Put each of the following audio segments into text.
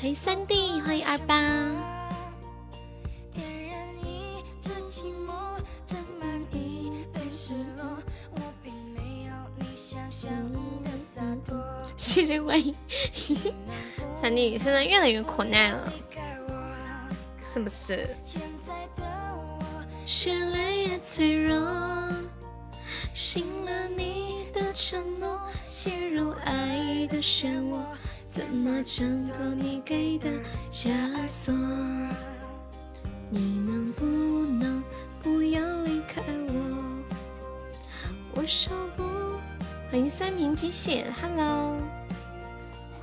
欢迎三弟，欢迎二八。谢谢欢迎，三弟现在越来越苦难了，是不是？越来越脆弱，信了你的承诺，陷入爱的漩涡，怎么挣脱你给的枷锁？你能不能不要离开我？我说不。欢迎三明机械，Hello，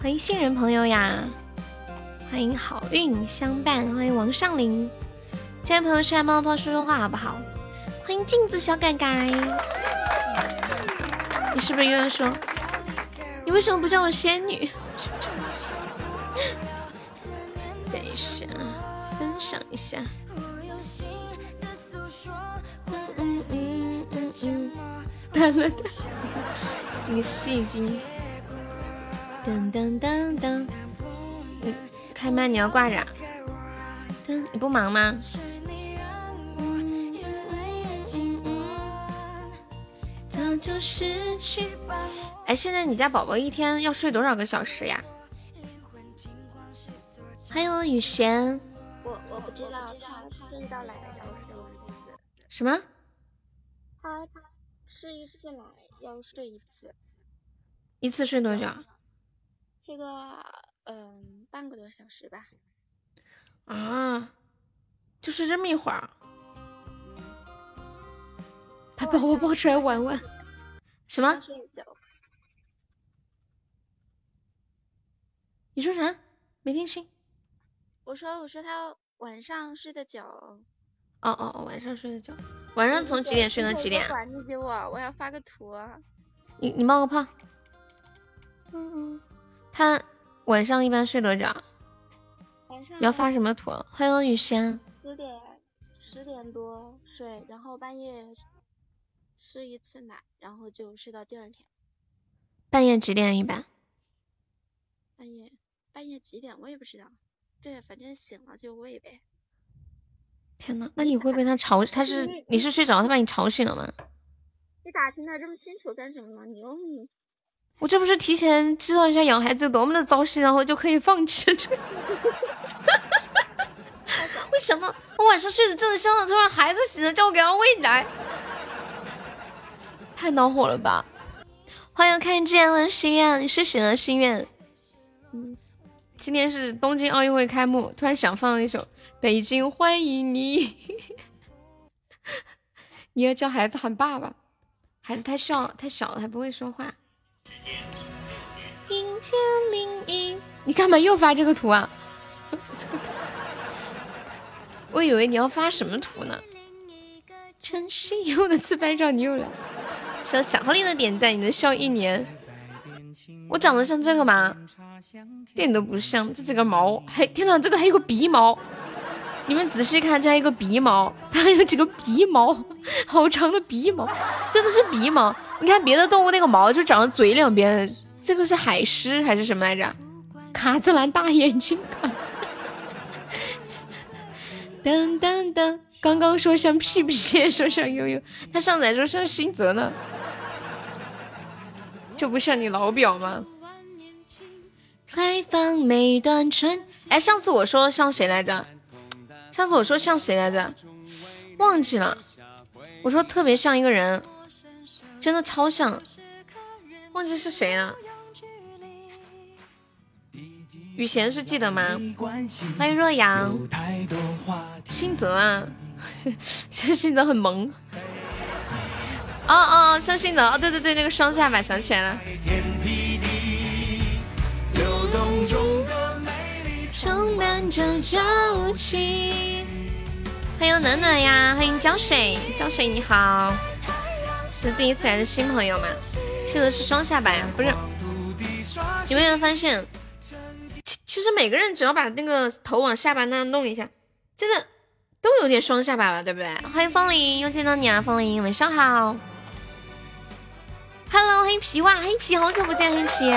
欢迎新人朋友呀，欢迎好运相伴，欢迎王上林，进来朋友出来冒泡说说话好不好？欢迎镜子小改改，你是不是又要说，你为什么不叫我仙女？一下。嗯嗯嗯嗯嗯，断了的。一个戏精，噔噔噔噔，嗯，开麦你要挂着，噔，你不忙吗？哎，现在你家宝宝一天要睡多少个小时呀？欢迎我雨贤。知道，他这一道奶要睡什么？他他吃一次奶。要睡一次，一次睡多久？睡个嗯半个多小时吧。啊，就睡这么一会儿？把宝宝抱出来玩玩。什么？你说啥？没听清。我说我说他晚上睡得久。哦哦哦，晚上睡得久。晚上从几点睡到几点？你给我，我要发个图。你你冒个泡。嗯嗯。他晚上一般睡多久？晚上。你要发什么图？欢迎雨仙。十点十点多睡，然后半夜吃一次奶，然后就睡到第二天。半夜几点一般？半夜半夜几点我也不知道，对，反正醒了就喂呗。天呐，那你会被他吵？他是你是睡着，他把你吵醒了吗？你打听的这么清楚干什么呢？你又我这不是提前知道一下养孩子有多么的糟心，然后就可以放弃了。我想到我晚上睡得正香了，突然孩子醒了，叫我给他喂奶，太恼火了吧！欢迎看见了心愿，你是醒了心愿。嗯，今天是东京奥运会开幕，突然想放一首。北京欢迎你，你要叫孩子喊爸爸，孩子太小太小了还不会说话。阴天零一，你干嘛又发这个图啊？我以为你要发什么图呢？陈曦有的自拍照你又来，小小狐狸的点赞，你能笑一年。我长得像这个吗？一点都不像，这几个毛，还天哪，这个还有个鼻毛。你们仔细看，这还有个鼻毛，它还有几个鼻毛，好长的鼻毛，真的是鼻毛。你看别的动物那个毛就长在嘴两边，这个是海狮还是什么来着？卡姿兰大眼睛。噔噔噔，刚刚说像屁屁，说像悠悠，他上载说像新泽呢，就不像你老表吗？开放每段春，哎，上次我说像谁来着？上次我说像谁来着？忘记了。我说特别像一个人，真的超像，忘记是谁了。雨贤是记得吗？欢迎若阳。新泽啊，这新泽很萌。哦哦，像新泽哦，对对对，那个双下巴想起来了。充满着朝气。欢迎暖暖呀，欢迎江水，江水你好，是第一次来的新朋友吗？现在是双下巴呀，不是？有没有发现，其其实每个人只要把那个头往下巴那样弄一下，真的都有点双下巴了，对不对？欢迎风铃，又见到你啊，风铃，晚上好。Hello，黑皮哇，黑皮，好久不见，黑皮。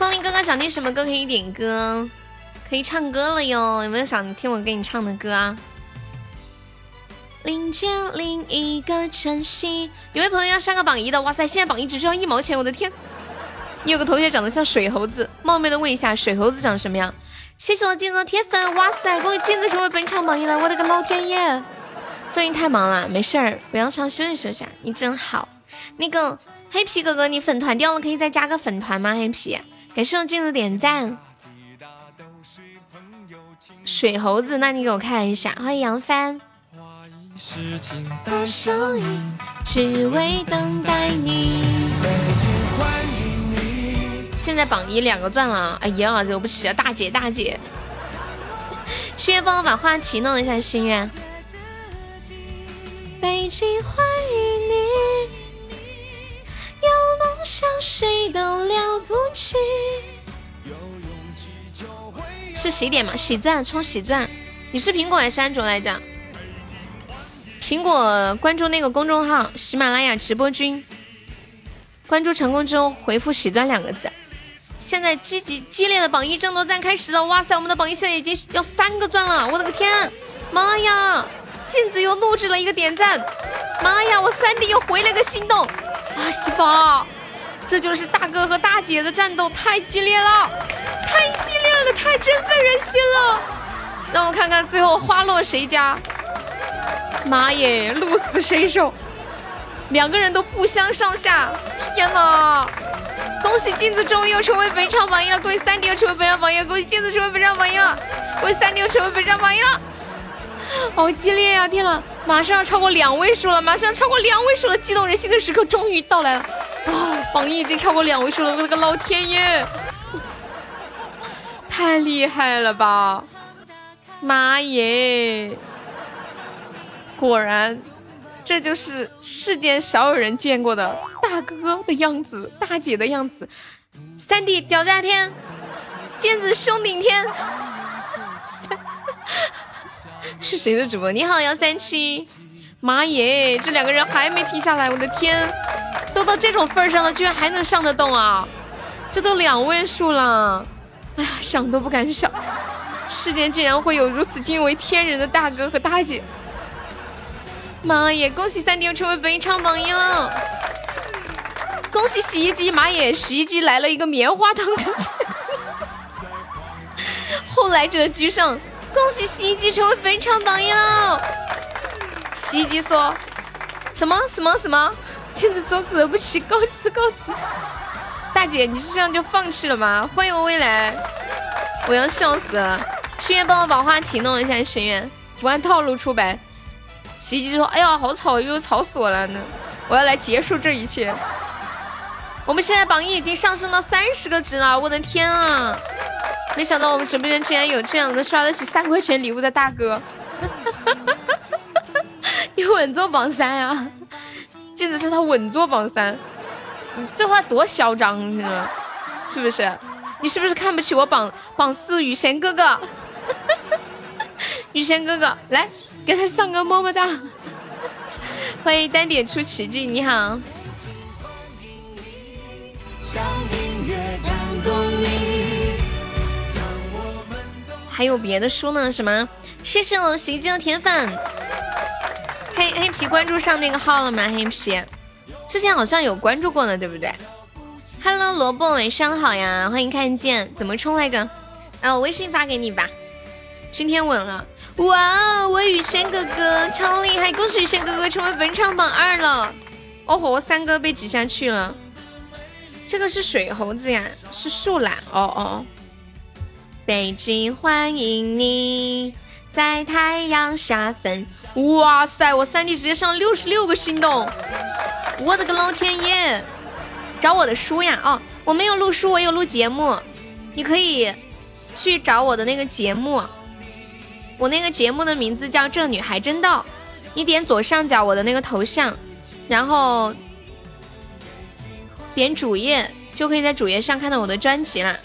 风铃哥哥想听什么歌可以点歌，可以唱歌了哟。有没有想听我给你唱的歌啊？另见另一个晨曦。有位朋友要上个榜一的，哇塞！现在榜一只需要一毛钱，我的天！你有个同学长得像水猴子，冒昧的问一下，水猴子长什么样？谢谢我镜子的铁粉，哇塞！恭喜镜子成为本场榜一了，我的个老天爷！最近太忙了，没事儿，不要唱，休息休息。你真好，那个黑皮哥哥，你粉团掉了，可以再加个粉团吗？黑皮，感谢我镜子点赞。水猴子，那你给我看一下，欢迎杨帆。现在榜一两个钻了，哎呀，惹不起啊！大姐大姐，心愿帮我把话题弄一下，心愿。北京欢梦想谁都了不起。是洗点吗？喜钻充喜钻。你是苹果还是安卓来着？苹果关注那个公众号喜马拉雅直播君，关注成功之后回复喜钻两个字。现在积极激烈的榜一争夺战开始了！哇塞，我们的榜一现在已经要三个钻了！我的个天，妈呀！镜子又录制了一个点赞，妈呀！我三弟又回了个心动，啊喜宝，这就是大哥和大姐的战斗，太激烈了，太激烈了，太振奋人心了！让我们看看最后花落谁家？妈耶，鹿死谁手？两个人都不相上下，天哪！恭喜镜子终于又成为本场榜一了，恭喜三弟又成为本场榜一了，恭喜镜子成为本场榜一了，恭喜三弟又成为本场榜一了。好激烈呀！天呐，马上要超过两位数了，马上要超过两位数了，激动人心的时刻终于到来了！啊，榜一已经超过两位数了，我的个老天爷，太厉害了吧！妈耶，果然这就是世间少有人见过的大哥的样子，大姐的样子。三弟屌炸天，剑子胸顶天。是谁的直播？你好幺三七，妈耶，这两个人还没停下来，我的天，都到这种份上了，居然还能上得动啊！这都两位数了，哎呀，想都不敢想，世间竟然会有如此惊为天人的大哥和大姐！妈耶，恭喜三弟又成为本场榜一了！恭喜洗衣机，妈耶，洗衣机来了一个棉花糖，后来者居上。恭喜洗衣机成为本场榜一了！洗衣机说：“什么什么什么？”镜子说：“惹不起，告辞告辞。”大姐，你是这样就放弃了吗？欢迎我未来，我要笑死了！心愿帮我把话题弄一下，心愿不按套路出牌。洗衣机说：“哎呀，好吵，又吵死我了呢！我要来结束这一切。”我们现在榜一已经上升到三十个值了，我的天啊！没想到我们直播间竟然有这样的刷得起三块钱礼物的大哥，你稳坐榜三呀！记得是他稳坐榜三，你这话多嚣张，你说是不是？你是不是看不起我榜榜四雨贤哥哥？雨贤哥哥，来给他上个么么哒！欢迎单点出奇迹，你好。还有别的书呢？什么？谢谢我洗衣机的铁粉，黑黑皮关注上那个号了吗？黑皮之前好像有关注过呢，对不对？Hello，萝卜，晚上好呀，欢迎看见，怎么冲来着？啊，我微信发给你吧。今天稳了，哇！我雨轩哥哥超厉害，恭喜雨轩哥哥成为本场榜二了。哦吼，三哥被挤下去了。这个是水猴子呀，是树懒。哦哦。北京欢迎你，在太阳下分。哇塞，我三弟直接上六十六个心动，我的个老天爷！找我的书呀，哦，我没有录书，我有录节目，你可以去找我的那个节目，我那个节目的名字叫《这女孩真逗》，你点左上角我的那个头像，然后点主页，就可以在主页上看到我的专辑啦。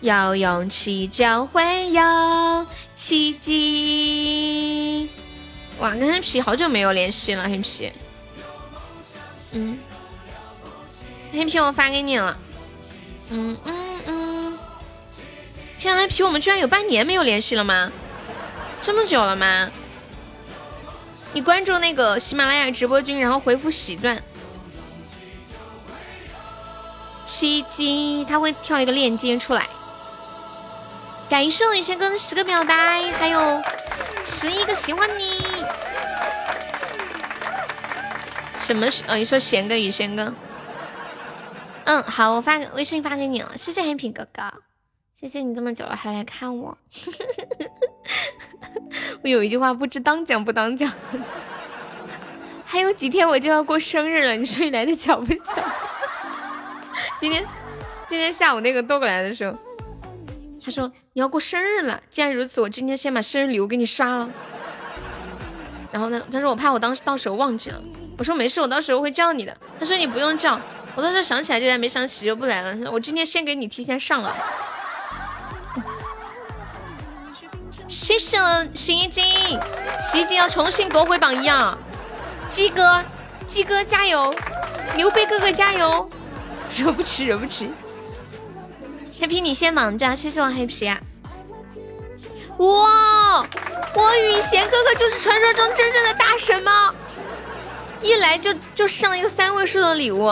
有勇气就会有奇迹。哇，跟黑皮好久没有联系了，黑皮。嗯，黑皮我发给你了。嗯嗯嗯。天啊，黑皮，我们居然有半年没有联系了吗？这么久了吗？你关注那个喜马拉雅直播君，然后回复喜钻。奇迹，他会跳一个链接出来。感谢雨轩哥的十个表白，还有十一个喜欢你。什么？呃，你说贤哥雨轩哥？嗯，好，我发微信发给你了，谢谢黑皮哥哥，谢谢你这么久了还来看我。我有一句话不知当讲不当讲，还有几天我就要过生日了，你说你来的巧不巧？今天今天下午那个豆过来的时候，他说你要过生日了。既然如此，我今天先把生日礼物给你刷了。然后呢，他说我怕我当时到时候忘记了。我说没事，我到时候会叫你的。他说你不用叫，我到时候想起来就来，没想起就不来了。我今天先给你提前上了。谢谢洗衣机，洗衣机要重新夺回榜一啊！鸡哥，鸡哥加油，牛背哥哥加油！惹不起，惹不起。黑皮，你先忙着，谢谢我黑皮。哇，我雨贤哥哥就是传说中真正的大神吗？一来就就上一个三位数的礼物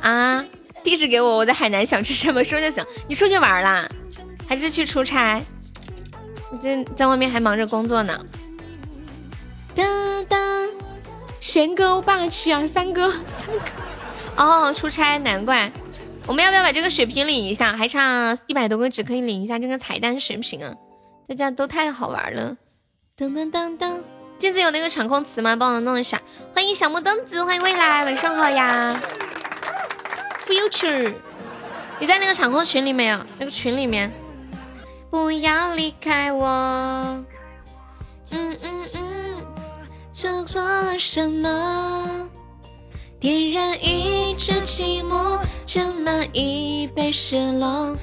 啊！地址给我，我在海南想吃什么说就行。你出去玩啦，还是去出差？你这在外面还忙着工作呢。噔噔，贤哥霸气啊，三哥三哥。哦，出差难怪。我们要不要把这个血瓶领一下？还差一百多个纸可以领一下这个彩蛋血瓶啊！大家都太好玩了。噔噔噔噔，镜子有那个场控词吗？帮我弄一下。欢迎小木凳子，欢迎未来，晚上好呀。Future，你在那个场控群里没有？那个群里面。不要离开我。嗯嗯嗯，做错了什么？点燃一支寂寞，斟满一杯失落。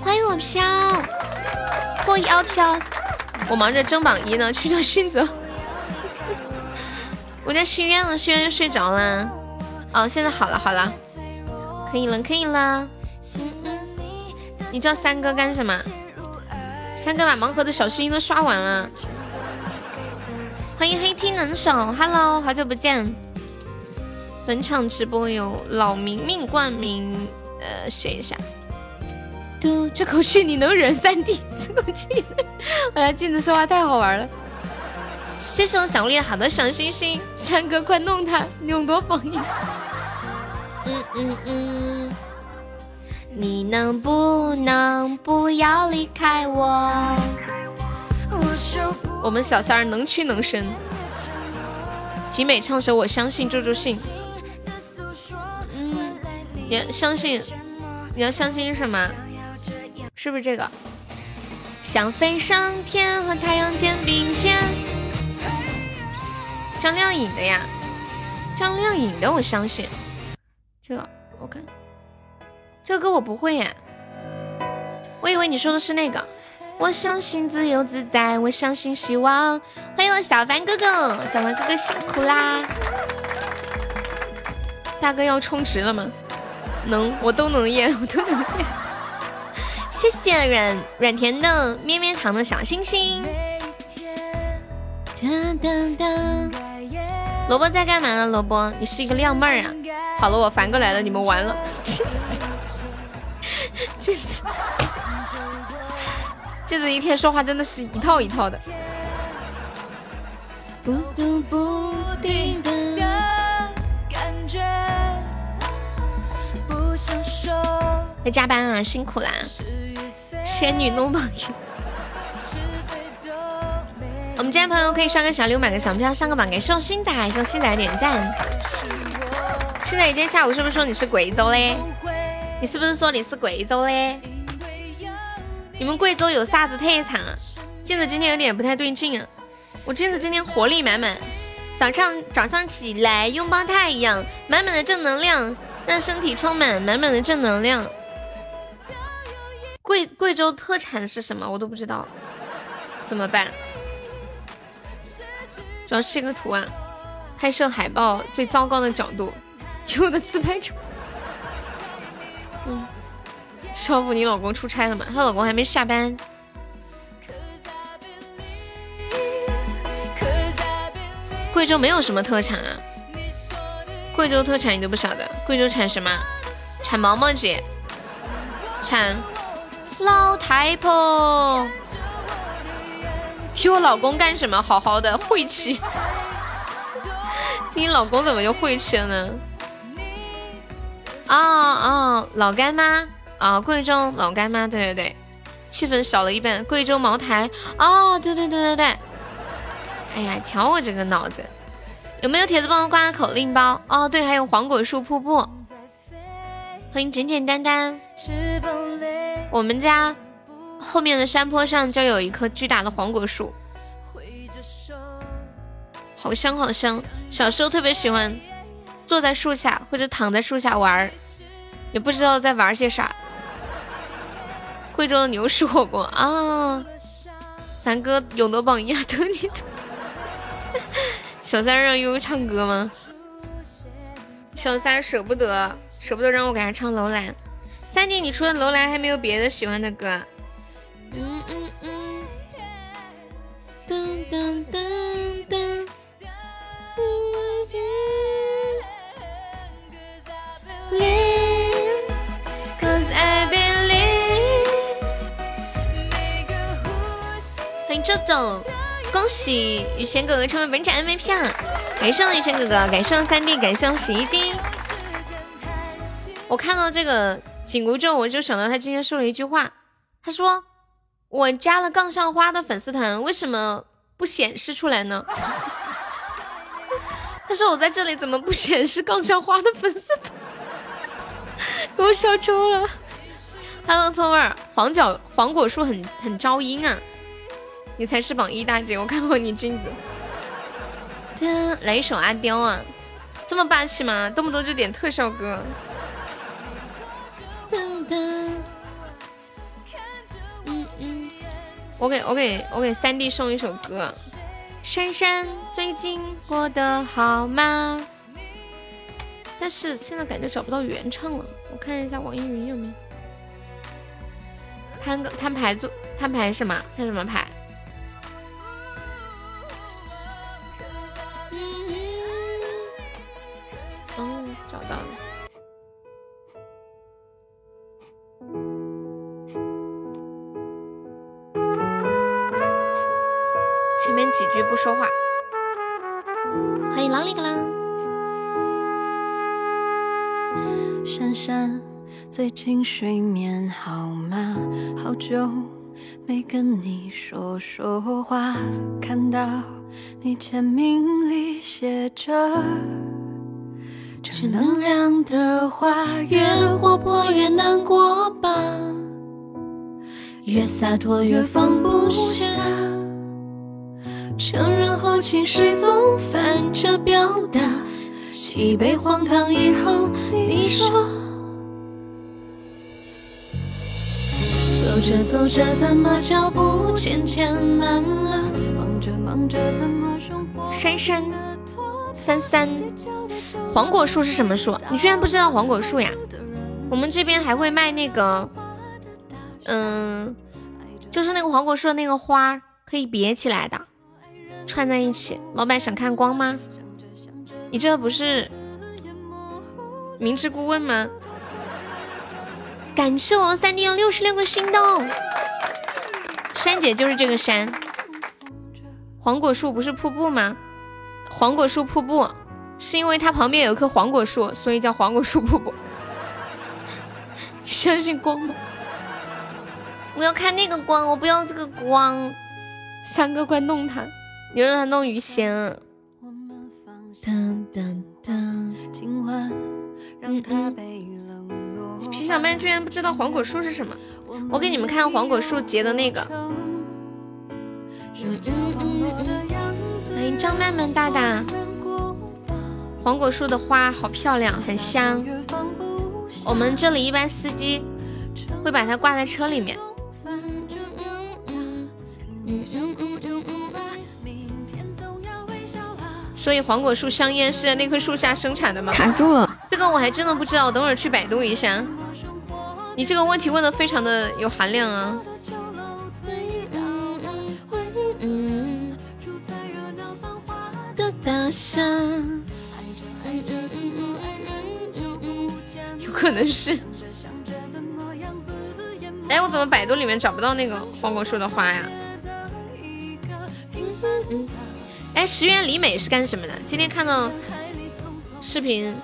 欢迎我飘，破妖飘。我忙着争榜一呢，去叫训泽。我在心愿了，心愿睡着了。哦，现在好了好了，可以了可以了。嗯嗯，你叫三哥干什么？三哥把盲盒的小心心都刷完了。欢迎黑 T 能手，Hello，好久不见。本场直播有老明明冠名，呃，写一下。嘟，这口气你能忍三 D？这口气，我家镜子说话太好玩了。谢谢我小丽好的小心心，三哥快弄他，你有多封印。嗯嗯嗯，你能不能不要离开我？我们小三儿能屈能伸，集美唱首《我相信》助助兴。嗯，你要相信，你要相信什么？是不是这个？想飞上天，和太阳肩并肩。张靓颖的呀，张靓颖的，我相信。这个我看，这个歌我不会耶。我以为你说的是那个。我相信自由自在，我相信希望。欢迎我小凡哥哥，小凡哥哥辛苦啦！大哥要充值了吗？能，我都能验，我都能验。谢谢软软甜的咩咩糖的小星星。噔噔噔，萝卜在干嘛呢？萝卜，你是一个靓妹儿啊！好了，我凡哥来了，你们完了。这次。这子一天说话真的是一套一套的。在加班啊，辛苦啦！仙女弄榜一。我们今天朋友可以刷个小礼物，买个小票上个榜，给送星仔，送星仔点赞。星仔，今天下午是不是说你是贵州嘞？你是不是说你是贵州嘞？你们贵州有啥子特产啊？镜子今天有点不太对劲啊！我镜子今天活力满满，早上早上起来拥抱太阳，满满的正能量，让身体充满满满的正能量。贵贵州特产是什么？我都不知道，怎么办？主要是一个图案，拍摄海报最糟糕的角度，有的自拍照。嗯，少妇，你老公出差了吗？她老公还没下班。贵州没有什么特产啊，贵州特产你都不晓得？贵州产什么？产毛毛姐，产老太婆。提我老公干什么？好好的晦气。你老公怎么就晦气了呢？啊啊，老干妈啊，贵州老干妈，对对对，气氛少了一半。贵州茅台，哦，对对对对对。哎呀，瞧我这个脑子，有没有铁子帮我挂个口令包？哦，对，还有黄果树瀑布。欢迎简简单单。我们家后面的山坡上就有一棵巨大的黄果树，好香好香。小时候特别喜欢坐在树下或者躺在树下玩，也不知道在玩些啥。贵州的牛屎火锅啊，咱哥勇夺榜一啊，等你。小三让悠悠唱歌吗？小三舍不得，舍不得让我给他唱楼兰。三弟，你除了楼兰还没有别的喜欢的歌？嗯嗯嗯。噔噔噔噔。欢迎周总。恭喜雨贤哥哥成为本场 MVP 啊！感谢雨贤哥哥，感谢三弟，感谢我洗衣机。我看到这个紧箍咒，我就想到他今天说了一句话，他说我加了杠上花的粉丝团，为什么不显示出来呢？他说我在这里怎么不显示杠上花的粉丝团？给我笑抽了。Hello，葱味儿，黄角黄果树很很招阴啊。你才是榜一大姐，我看过你镜子。来一首阿刁啊，这么霸气吗？动不动就点特效歌。嗯嗯，我给我给我给三弟送一首歌。珊珊最近过得好吗？但是现在感觉找不到原唱了，我看一下网易云有没有。摊个摊牌做摊牌什么？摊什么牌？到了，前面几句不说话。欢迎啷里个啷。珊珊，最近睡眠好吗？好久没跟你说说话，看到你签名里写着。正能量的话，越活泼越难过吧，越洒脱越放不下。承认后情绪总反着表达，几杯荒唐以后，你说。走着走着怎么脚步渐渐慢了？忙着忙着怎么生活？珊珊，三三。黄果树是什么树？你居然不知道黄果树呀？我们这边还会卖那个，嗯，就是那个黄果树的那个花，可以别起来的，串在一起。老板想看光吗？你这不是明知故问吗？感谢我三弟六十六个心动，珊姐就是这个山。黄果树不是瀑布吗？黄果树瀑布。是因为它旁边有一棵黄果树，所以叫黄果树瀑布。相信光吗？我要看那个光，我不要这个光。三哥快弄他，你让他弄鱼仙。噔噔噔，皮小曼居然不知道黄果树是什么？我给你们看黄果树结的那个。欢迎张曼曼大大。黄果树的花好漂亮，很香。我们这里一般司机会把它挂在车里面。所以黄果树香烟是在那棵树下生产的吗？卡住了。这个我还真的不知道，等会儿去百度一下。你这个问题问的非常的有含量啊。有可能是。哎，我怎么百度里面找不到那个黄果树的花呀？哎，石原里美是干什么的？今天看到视频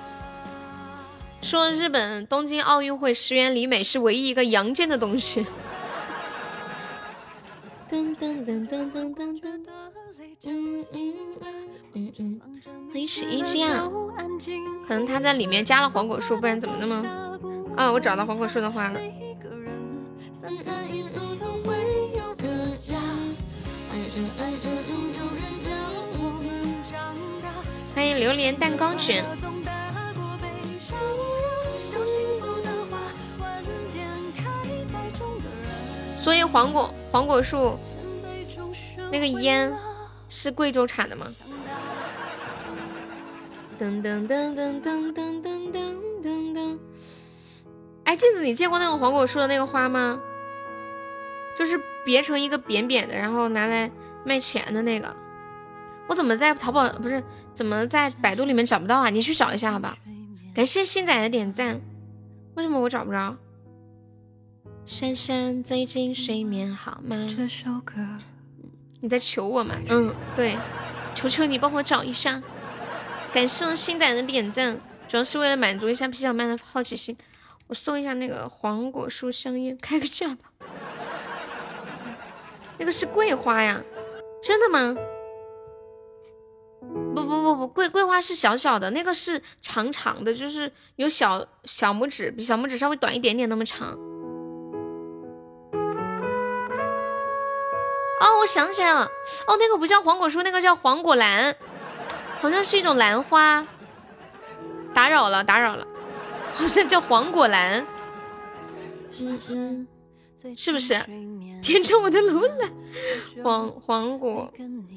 说，日本东京奥运会石原里美是唯一一个阳间的东西。噔噔噔噔噔噔噔。嗯嗯嗯嗯嗯。欢迎十一这样，可能他在里面加了黄果树，不然怎么那么……啊，我找到黄果树的花了。欢迎榴莲蛋糕卷。所以黄果黄果树那个烟是贵州产的吗？噔噔噔噔噔噔噔噔噔噔。哎，镜子，你见过那个黄果树的那个花吗？就是别成一个扁扁的，然后拿来卖钱的那个。我怎么在淘宝不是？怎么在百度里面找不到啊？你去找一下好吧。感谢新仔的点赞。为什么我找不着？珊珊最近睡眠好吗？这首歌你在求我吗？嗯，对，求求你帮我找一下。感谢我新仔的点赞，主要是为了满足一下皮小曼的好奇心。我送一下那个黄果树香烟，开个价吧。那个是桂花呀？真的吗？不不不不，桂桂花是小小的，那个是长长的，就是有小小拇指，比小拇指稍微短一点点那么长。哦，我想起来了，哦，那个不叫黄果树，那个叫黄果兰。好像是一种兰花，打扰了，打扰了，好像叫黄果兰，是不是？点着我的楼兰，黄黄果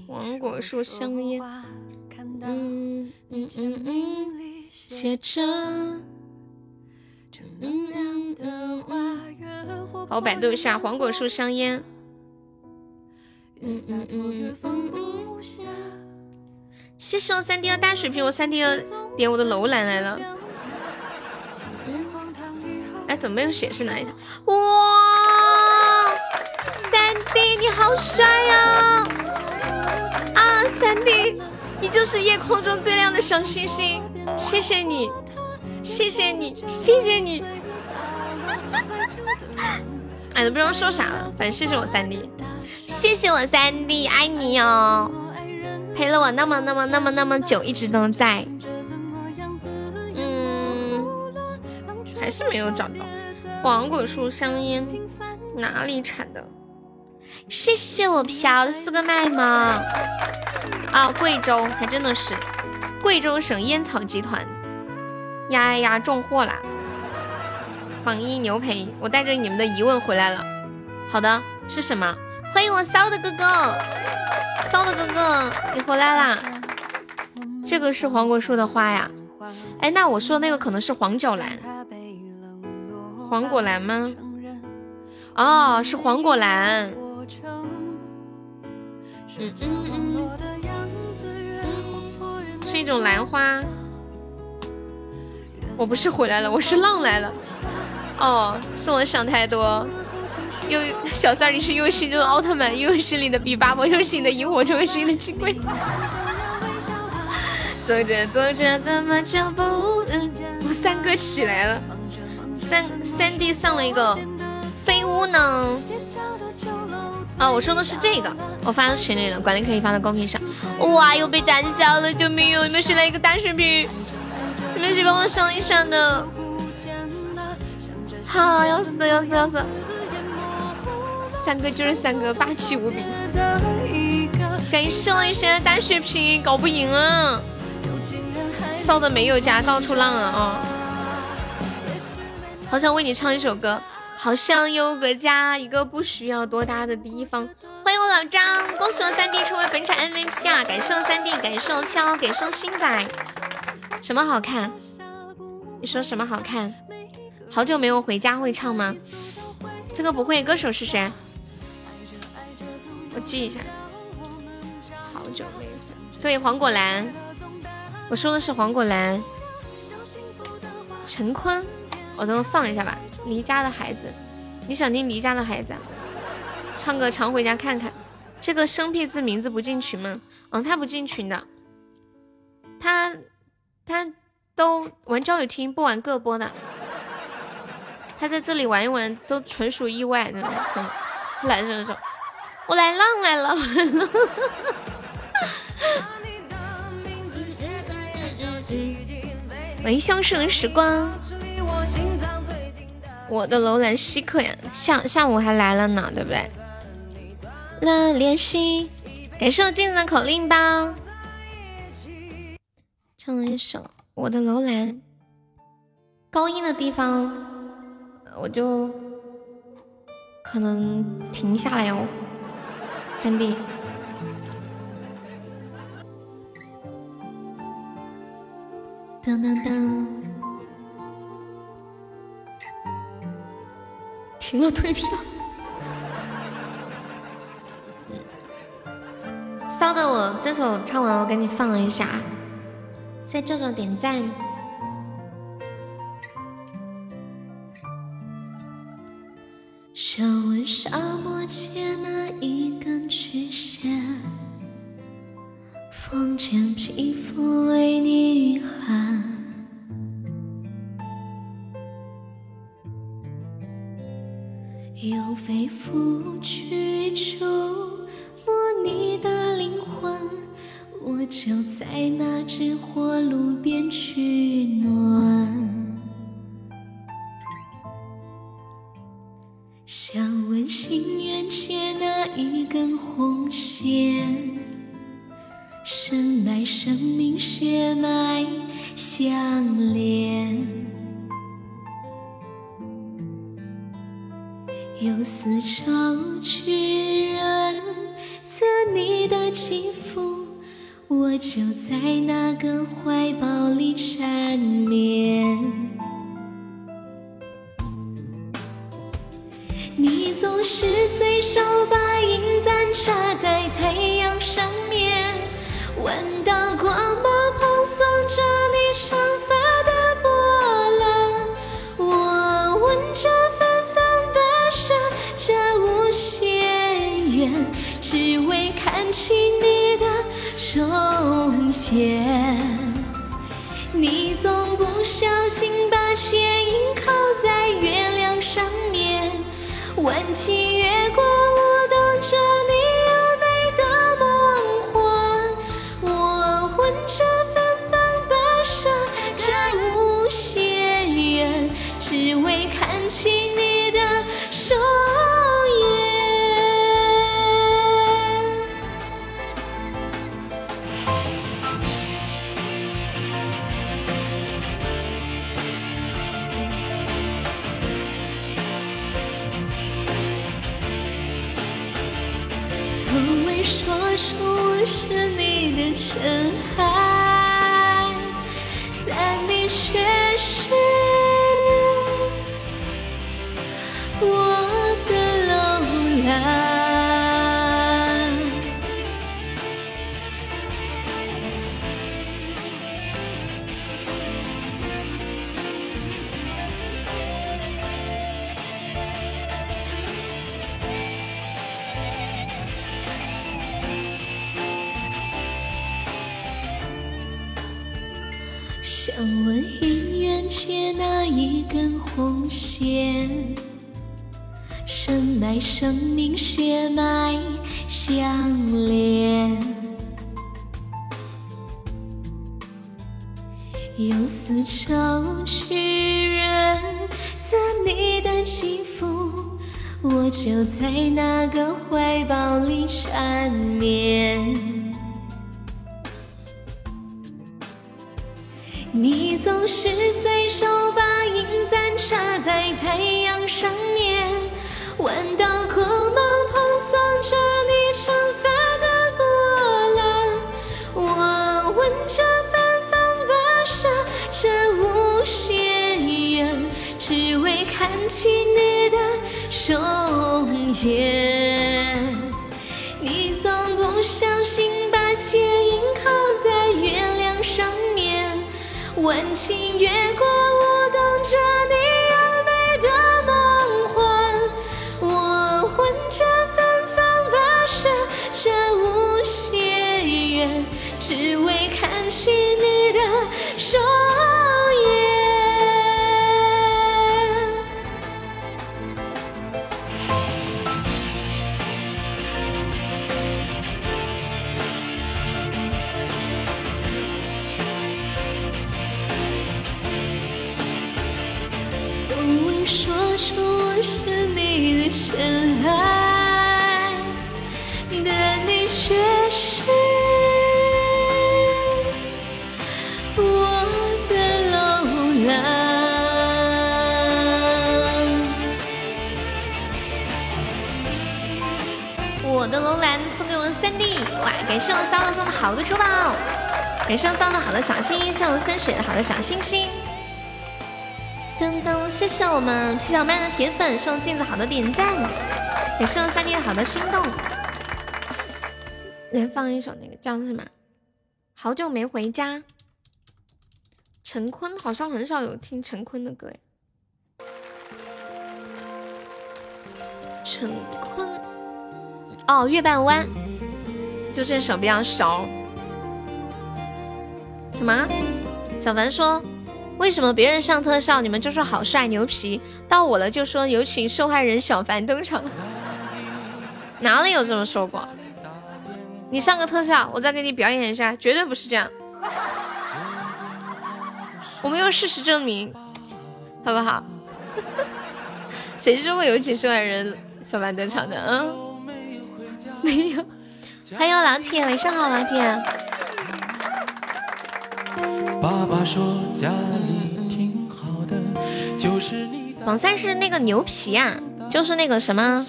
黄果树香烟，嗯嗯嗯嗯，写着。好，我百度一下黄果树香烟，嗯嗯嗯嗯嗯。谢谢我三弟的大水瓶，我三弟点我的楼兰来了。哎，怎么没有显示哪一条？哇，三弟你好帅呀！啊，三弟，你就是夜空中最亮的小星星，谢谢你，谢谢你，谢谢你。哎，都不知道说啥了，反正谢谢我三弟，谢谢我三弟，爱你哦。陪了我那么那么那么那么久，一直都在。嗯，还是没有找到黄果树香烟哪里产的？谢谢我飘的四个麦吗？啊，贵州还真的是贵州省烟草集团呀呀呀中货啦！榜一牛培，我带着你们的疑问回来了。好的，是什么？欢迎我骚的哥哥，骚的哥哥，你回来啦！这个是黄果树的花呀。哎，那我说的那个可能是黄角兰，黄果兰吗？哦，是黄果兰。嗯嗯嗯，是一种兰花。我不是回来了，我是浪来了。哦，是我想太多。又小三儿，你是游戏中的奥特曼，游戏里的比巴博，游戏里的萤火虫，游戏里的金龟。走着走着怎么就不能？我三哥起来了，三三弟上了一个飞屋呢。啊，我说的是这个，我发到群里了，管理可以发到公屏上。哇，又被斩下了，救命！有没有谁来一个大视频？有没有谁帮我上一上的？好，要死要死要死！三哥就是三哥，霸气无比。感谢我一些单血瓶，搞不赢啊！骚的没有家，到处浪啊啊！好想为你唱一首歌，好像有个家，一个不需要多大的地方。欢迎我老张，恭喜我三弟成为本场 MVP 啊！感谢我三弟，感谢我飘，感谢我星仔。什么好看？你说什么好看？好久没有回家会唱吗？这个不会，歌手是谁？我记一下。好久没对黄果兰，我说的是黄果兰。陈坤，我等会放一下吧。离家的孩子，你想听离家的孩子？啊唱个常回家看看。这个生僻字名字不进群吗？嗯，他不进群的。他他都玩交友厅，不玩个播的。他在这里玩一玩，都纯属意外。那种。他来的时候，我来了，我来了，我来了。闻香识时光。我的楼兰稀客呀，下下午还来了呢，对不对？了联系，感谢我镜子的口令包。唱了一首《我的楼兰》，高音的地方我就可能停下来哦，三弟。当当当，停了退票。稍等，我这首唱完，我给你放一下。在这种点赞。想问沙漠间那一根曲线，风间皮肤为你御寒，用肺腑去触摸你的灵魂。我就在那只火炉边取暖，想问心愿界那一根红线，深埋生命血脉相连，用丝绸去润泽你的肌肤。我就在那个怀抱里缠绵，你总是随手把银簪插在太阳上面，闻到光芒星星。噔噔，谢谢我们皮小曼的铁粉送镜子好的点赞，也送三弟好的心动。来放一首那个叫什么？好久没回家。陈坤好像很少有听陈坤的歌哎。陈坤，哦，月半弯，就这首比较熟。什么？小凡说。为什么别人上特效你们就说好帅牛皮，到我了就说有请受害人小凡登场？哪里有这么说过？你上个特效，我再给你表演一下，绝对不是这样。我们用事实证明，好不好？谁说过有请受害人小凡登场的？嗯，没有。欢迎老铁，晚上好，老铁。爸爸说家里挺好的，就是你。榜三是那个牛皮呀，就是那个什么，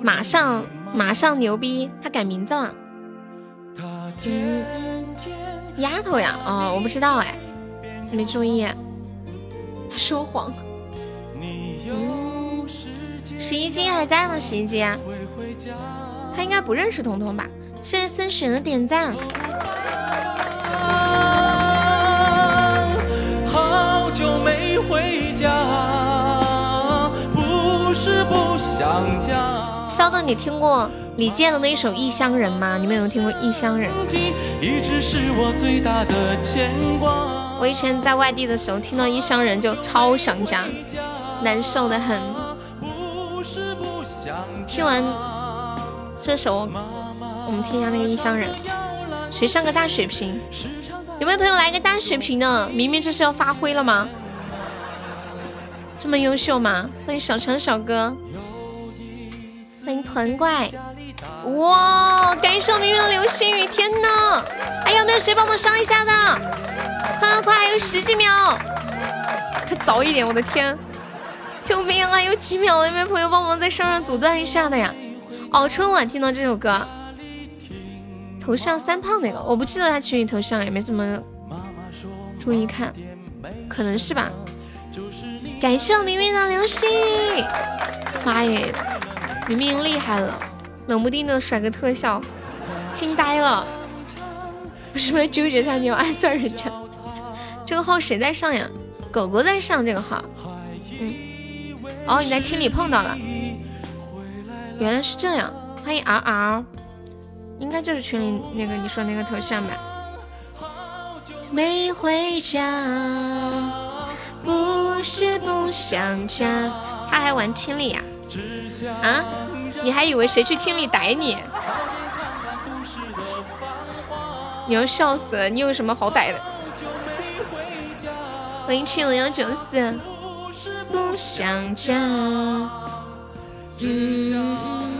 马上马上牛逼，他改名字了。丫头呀，哦，我不知道哎，没注意。他说谎。洗衣机还在吗？洗衣机啊，他应该不认识彤彤吧？谢谢森雪的点赞。就没回家，不是不想家。骚的，你听过李健的那一首《异乡人》吗？你们有听过《异乡人》？我以前在外地的时候，听到《异乡人》就超想家，难受的很。听完这首，我们听一下那个《异乡人》，谁上个大水平？有没有朋友来个大水平的？明明这是要发挥了吗？这么优秀吗？欢迎小强小哥，欢迎团怪，哇！感谢我明明的流星雨，天呐！还有没有谁帮我上一下的？快快快，还有十几秒，快早一点！我的天，救命啊！还有几秒了，有没有朋友帮忙在上上阻断一下的呀？哦，春晚听到这首歌。头像三胖那个，我不记得他群里头像，也没怎么注意看，可能是吧。感谢我明明的流星，妈耶，明明厉害了，冷不丁的甩个特效，惊呆了。为什么纠结他你要暗算人家？这个号谁在上呀？狗狗在上这个号。嗯，哦，你在群里碰到了，原来是这样。欢迎 R R。应该就是群里那个你说那个头像吧。没回家，不是不想家。他还玩听力呀？啊？你还以为谁去听力逮你？你要笑死了！你有什么好逮的？欢迎七零幺九四。不想家。嗯。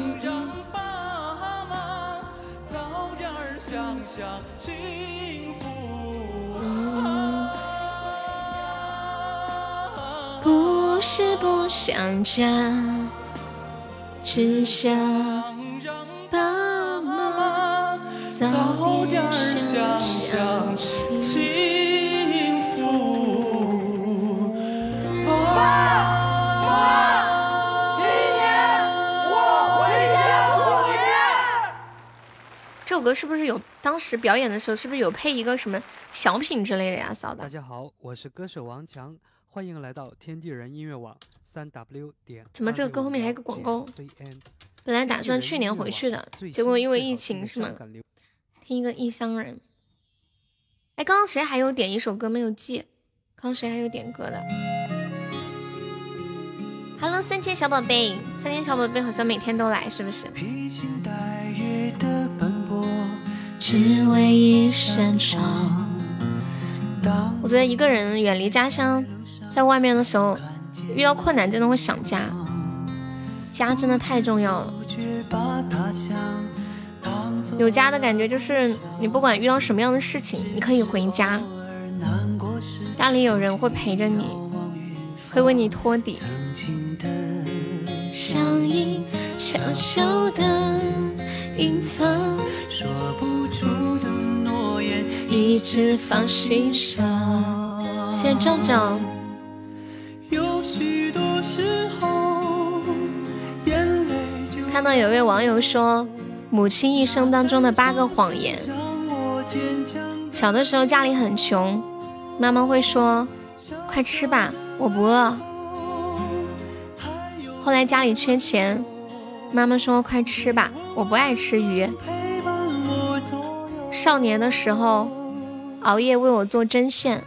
不是不想家，只想让爸妈早点享幸福。爸，今这首歌是不是有当时表演的时候是不是有配一个什么小品之类的呀？嫂子。大家好，我是歌手王强，欢迎来到天地人音乐网三 w 点。怎么这个歌后面还有个广告？本来打算去年回去的，结果因为疫情是吗？听一个异乡人。哎，刚刚谁还有点一首歌没有记？刚刚谁还有点歌的？Hello，三千小宝贝，三千小宝贝好像每天都来，是不是？只为一扇窗。我觉得一个人远离家乡，在外面的时候遇到困难，真的会想家。家真的太重要了。有家的感觉就是你不管遇到什么样的事情，你可以回家，家里有人会陪着你，会为你托底。一直放心上谢谢赵赵。看到有位网友说。母亲一生当中的八个谎言。小的时候家里很穷，妈妈会说：“快吃吧，我不饿。”后来家里缺钱，妈妈说：“快吃吧，我不爱吃鱼。”少年的时候，熬夜为我做针线。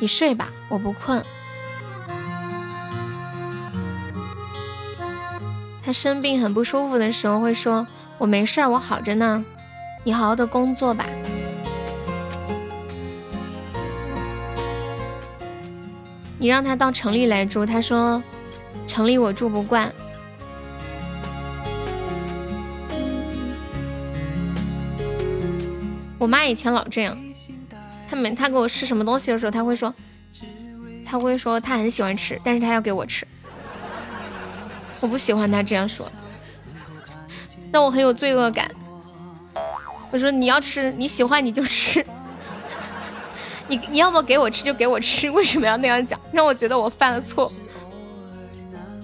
你睡吧，我不困。他生病很不舒服的时候会说：“我没事，我好着呢，你好好的工作吧。”你让他到城里来住，他说：“城里我住不惯。”我妈以前老这样，他每他给我吃什么东西的时候，他会说，他会说他很喜欢吃，但是他要给我吃。我不喜欢他这样说，但我很有罪恶感。我说你要吃，你喜欢你就吃，你你要么给我吃就给我吃，为什么要那样讲？让我觉得我犯了错。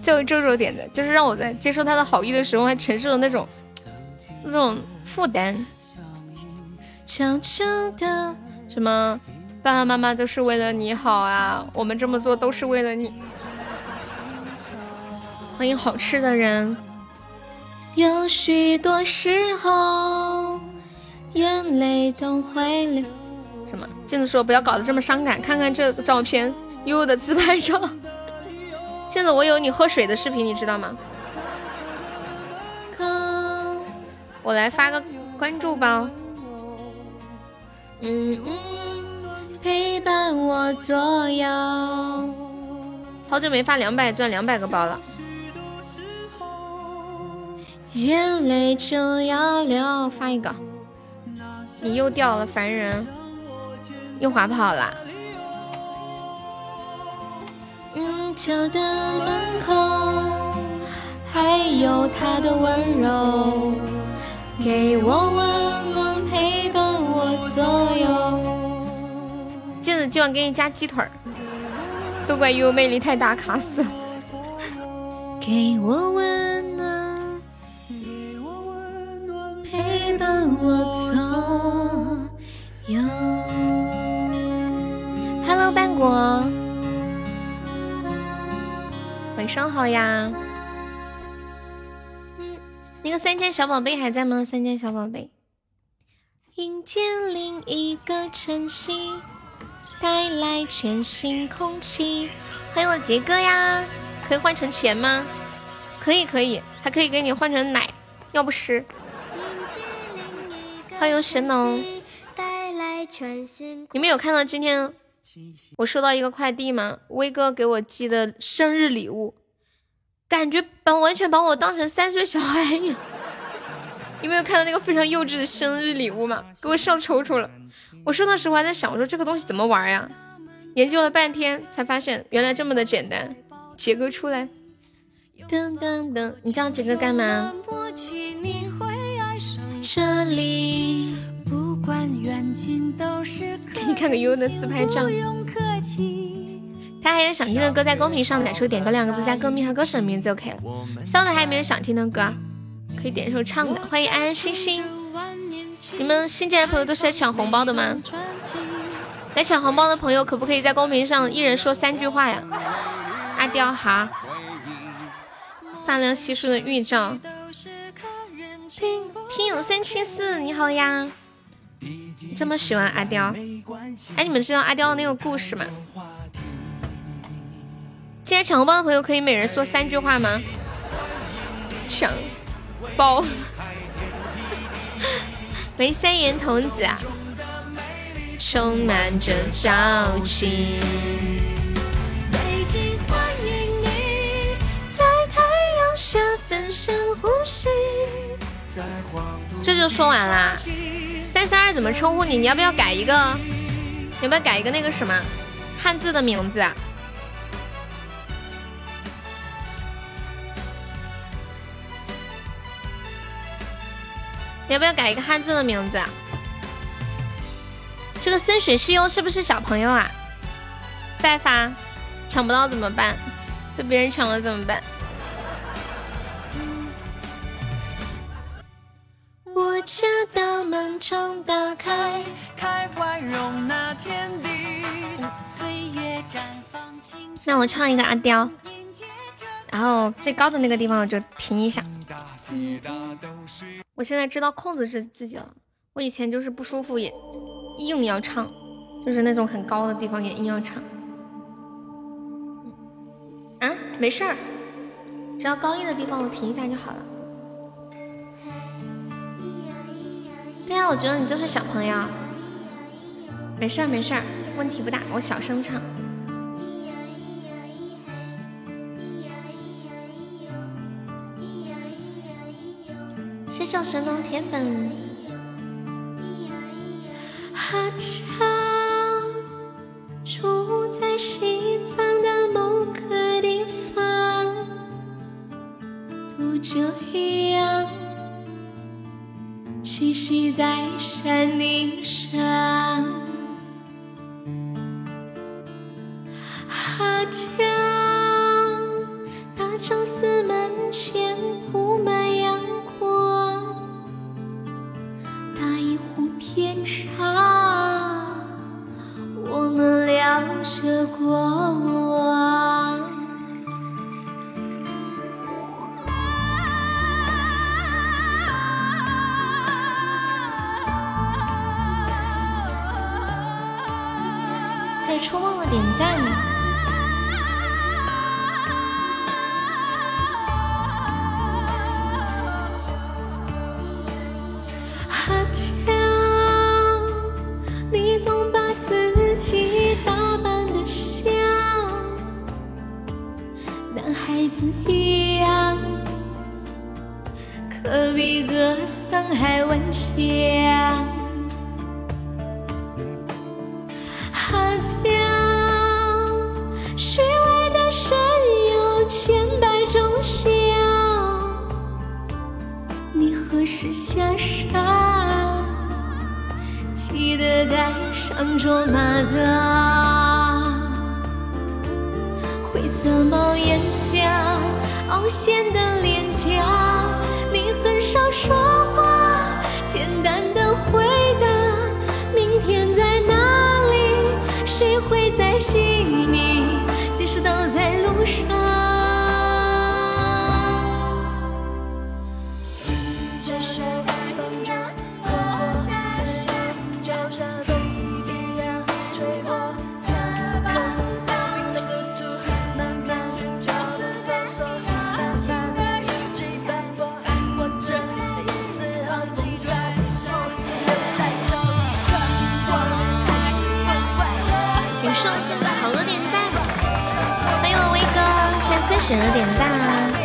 作为周周点的，就是让我在接受他的好意的时候，还承受了那种那种负担。悄悄的，什么爸爸妈妈都是为了你好啊，我们这么做都是为了你。欢迎好吃的人。有许多时候，眼泪都会流。什么？镜子说不要搞得这么伤感。看看这个照片，悠悠的自拍照。镜子，我有你喝水的视频，你知道吗？我来发个关注吧。嗯嗯，陪伴我左右。好久没发两百钻两百个包了。眼泪就要流，发一个。你又掉了，烦人，又滑跑了。嗯，家的门口还有他的温柔，给我温暖，陪伴我左右。镜子今晚给你加鸡腿儿，都怪悠悠魅力太大，卡死。给我温暖。陪伴我左右。Hello，半果，晚上好呀。嗯，那个三千小宝贝还在吗？三千小宝贝。迎接另一个晨曦，带来全新空气。欢迎我杰哥呀，可以换成钱吗？可以，可以，还可以给你换成奶，要不湿。欢迎神农，你们有看到今天我收到一个快递吗？威哥给我寄的生日礼物，感觉把完全把我当成三岁小孩一样。有没有看到那个非常幼稚的生日礼物吗？给我笑抽抽了。我说的时候还在想，我说这个东西怎么玩呀？研究了半天才发现原来这么的简单。杰哥出来，噔噔噔，你知道杰哥干嘛？这里，给你看个悠悠的自拍照。他还有想听的歌，在公屏上打出点歌两个字，加歌名和歌手名字就可以了。骚的还有没有想听的歌？可以点一首唱的。欢迎安安心心，你们新进来的朋友都是来抢红包的吗？来抢红包的朋友可不可以在公屏上一人说三句话呀？阿刁哈，发量稀疏的预兆。听听友三七四，你好呀，这么喜欢阿刁？哎，你们知道阿刁的那个故事吗？进来抢红包的朋友可以每人说三句话吗？抢包，喂，三言童子啊，充满着朝气。在太阳下分享呼吸。这就说完啦。三三二怎么称呼你？你要不要改一个？要不要改一个那个什么汉字的名字？要不要改一个汉字的名字？这个森水西优是不是小朋友啊？再发，抢不到怎么办？被别人抢了怎么办？我家大门常打开，开怀容纳天地。岁月绽放那我唱一个阿刁，然后最高的那个地方我就停一下。我现在知道控制是自己了，我以前就是不舒服也硬要唱，就是那种很高的地方也硬要唱。啊，没事儿，只要高音的地方我停一下就好了。对啊，我觉得你就是小朋友，没事儿没事儿，问题不大，我小声唱。谢谢神农铁粉。阿娇住在西藏的某个地方，都这样栖息在山顶上。阿娇大昭寺门前着过往。在初梦的点赞。一样，可比格桑还顽强。阿刁，虚伪的神有千百种笑。你何时下山？记得带上卓玛刀灰色帽檐下凹陷的脸颊。你很少说话，简单的回答。选择点赞啦。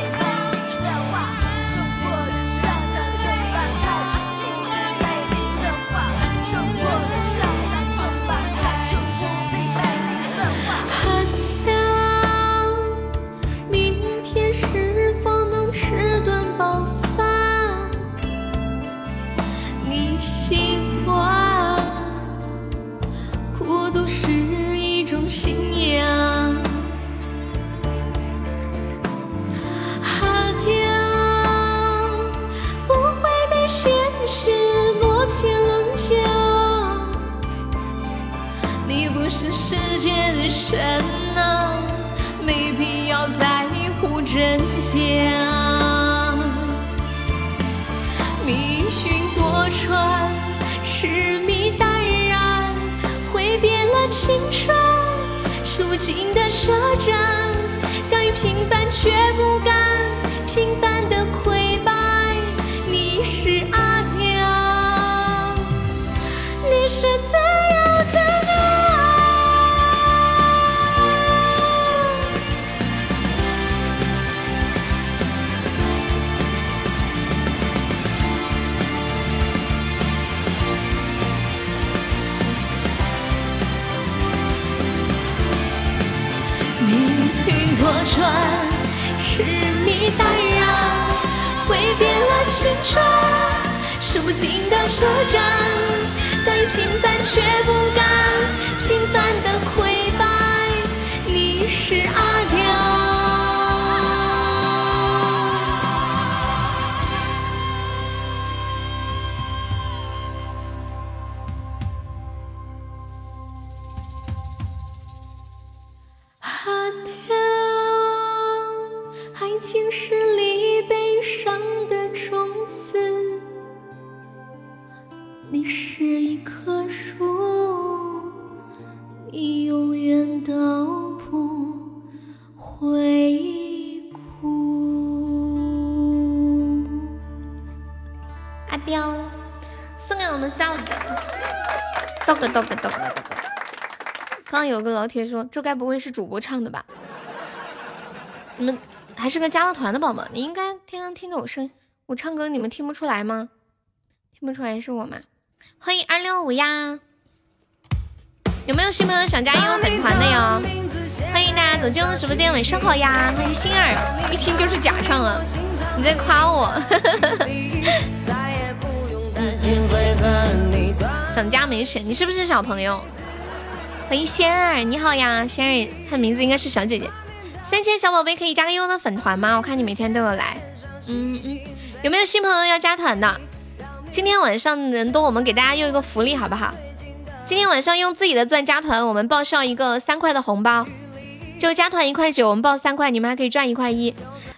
心的心在老铁说，这该不会是主播唱的吧？你们还是个加了团的宝宝，你应该天天听着我声音，我唱歌你们听不出来吗？听不出来是我吗？欢迎二六五呀！有没有新朋友想加悠悠粉团的哟？欢迎大家走进我的直播间，晚上好呀！欢迎星儿，一听就是假唱啊！你在夸我？想加没选，你是不是小朋友？欢迎仙儿，你好呀，仙儿，她名字应该是小姐姐。三千小宝贝可以加个悠悠的粉团吗？我看你每天都有来。嗯嗯，有没有新朋友要加团的？今天晚上人多，我们给大家用一个福利好不好？今天晚上用自己的钻加团，我们报销一个三块的红包，就加团一块九，我们报三块，你们还可以赚一块一。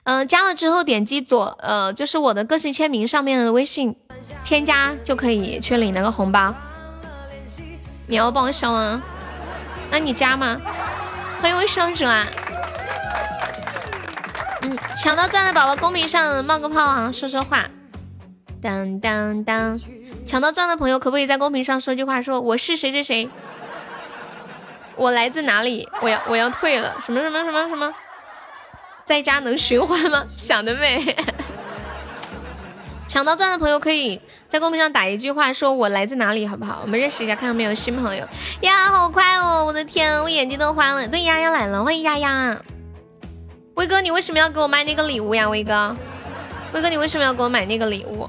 嗯、加了之后点击左呃，就是我的个性签名上面的微信添加就可以去领那个红包。你要报销吗？那你加吗？欢迎微商主啊！嗯，抢到钻的宝宝公屏上冒个泡啊，说说话。当当当，抢到钻的朋友可不可以在公屏上说句话，说我是谁谁谁，我来自哪里，我要我要退了，什么什么什么什么，在家能循环吗？想得美！抢到钻的朋友可以在公屏上打一句话，说我来自哪里，好不好？我们认识一下，看看有没有新朋友呀！好快哦，我的天，我眼睛都花了。对，丫丫来了，欢迎丫丫。威哥，你为什么要给我买那个礼物呀？威哥，威哥，你为什么要给我买那个礼物？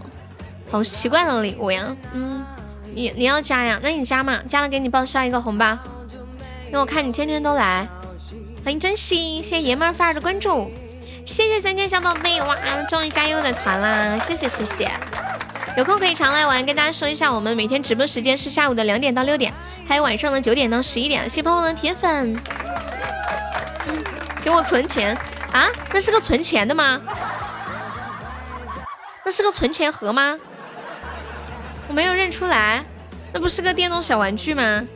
好奇怪的礼物呀！嗯，你你要加呀？那你加嘛，加了给你报销一个红包，因为我看你天天都来。欢迎珍惜，谢谢爷们儿范儿的关注。谢谢三千小宝贝，哇，终于加入我的团啦！谢谢谢谢，有空可以常来玩。跟大家说一下，我们每天直播时间是下午的两点到六点，还有晚上的九点到十一点。谢谢泡泡的铁粉，给我存钱啊？那是个存钱的吗？那是个存钱盒吗？我没有认出来，那不是个电动小玩具吗？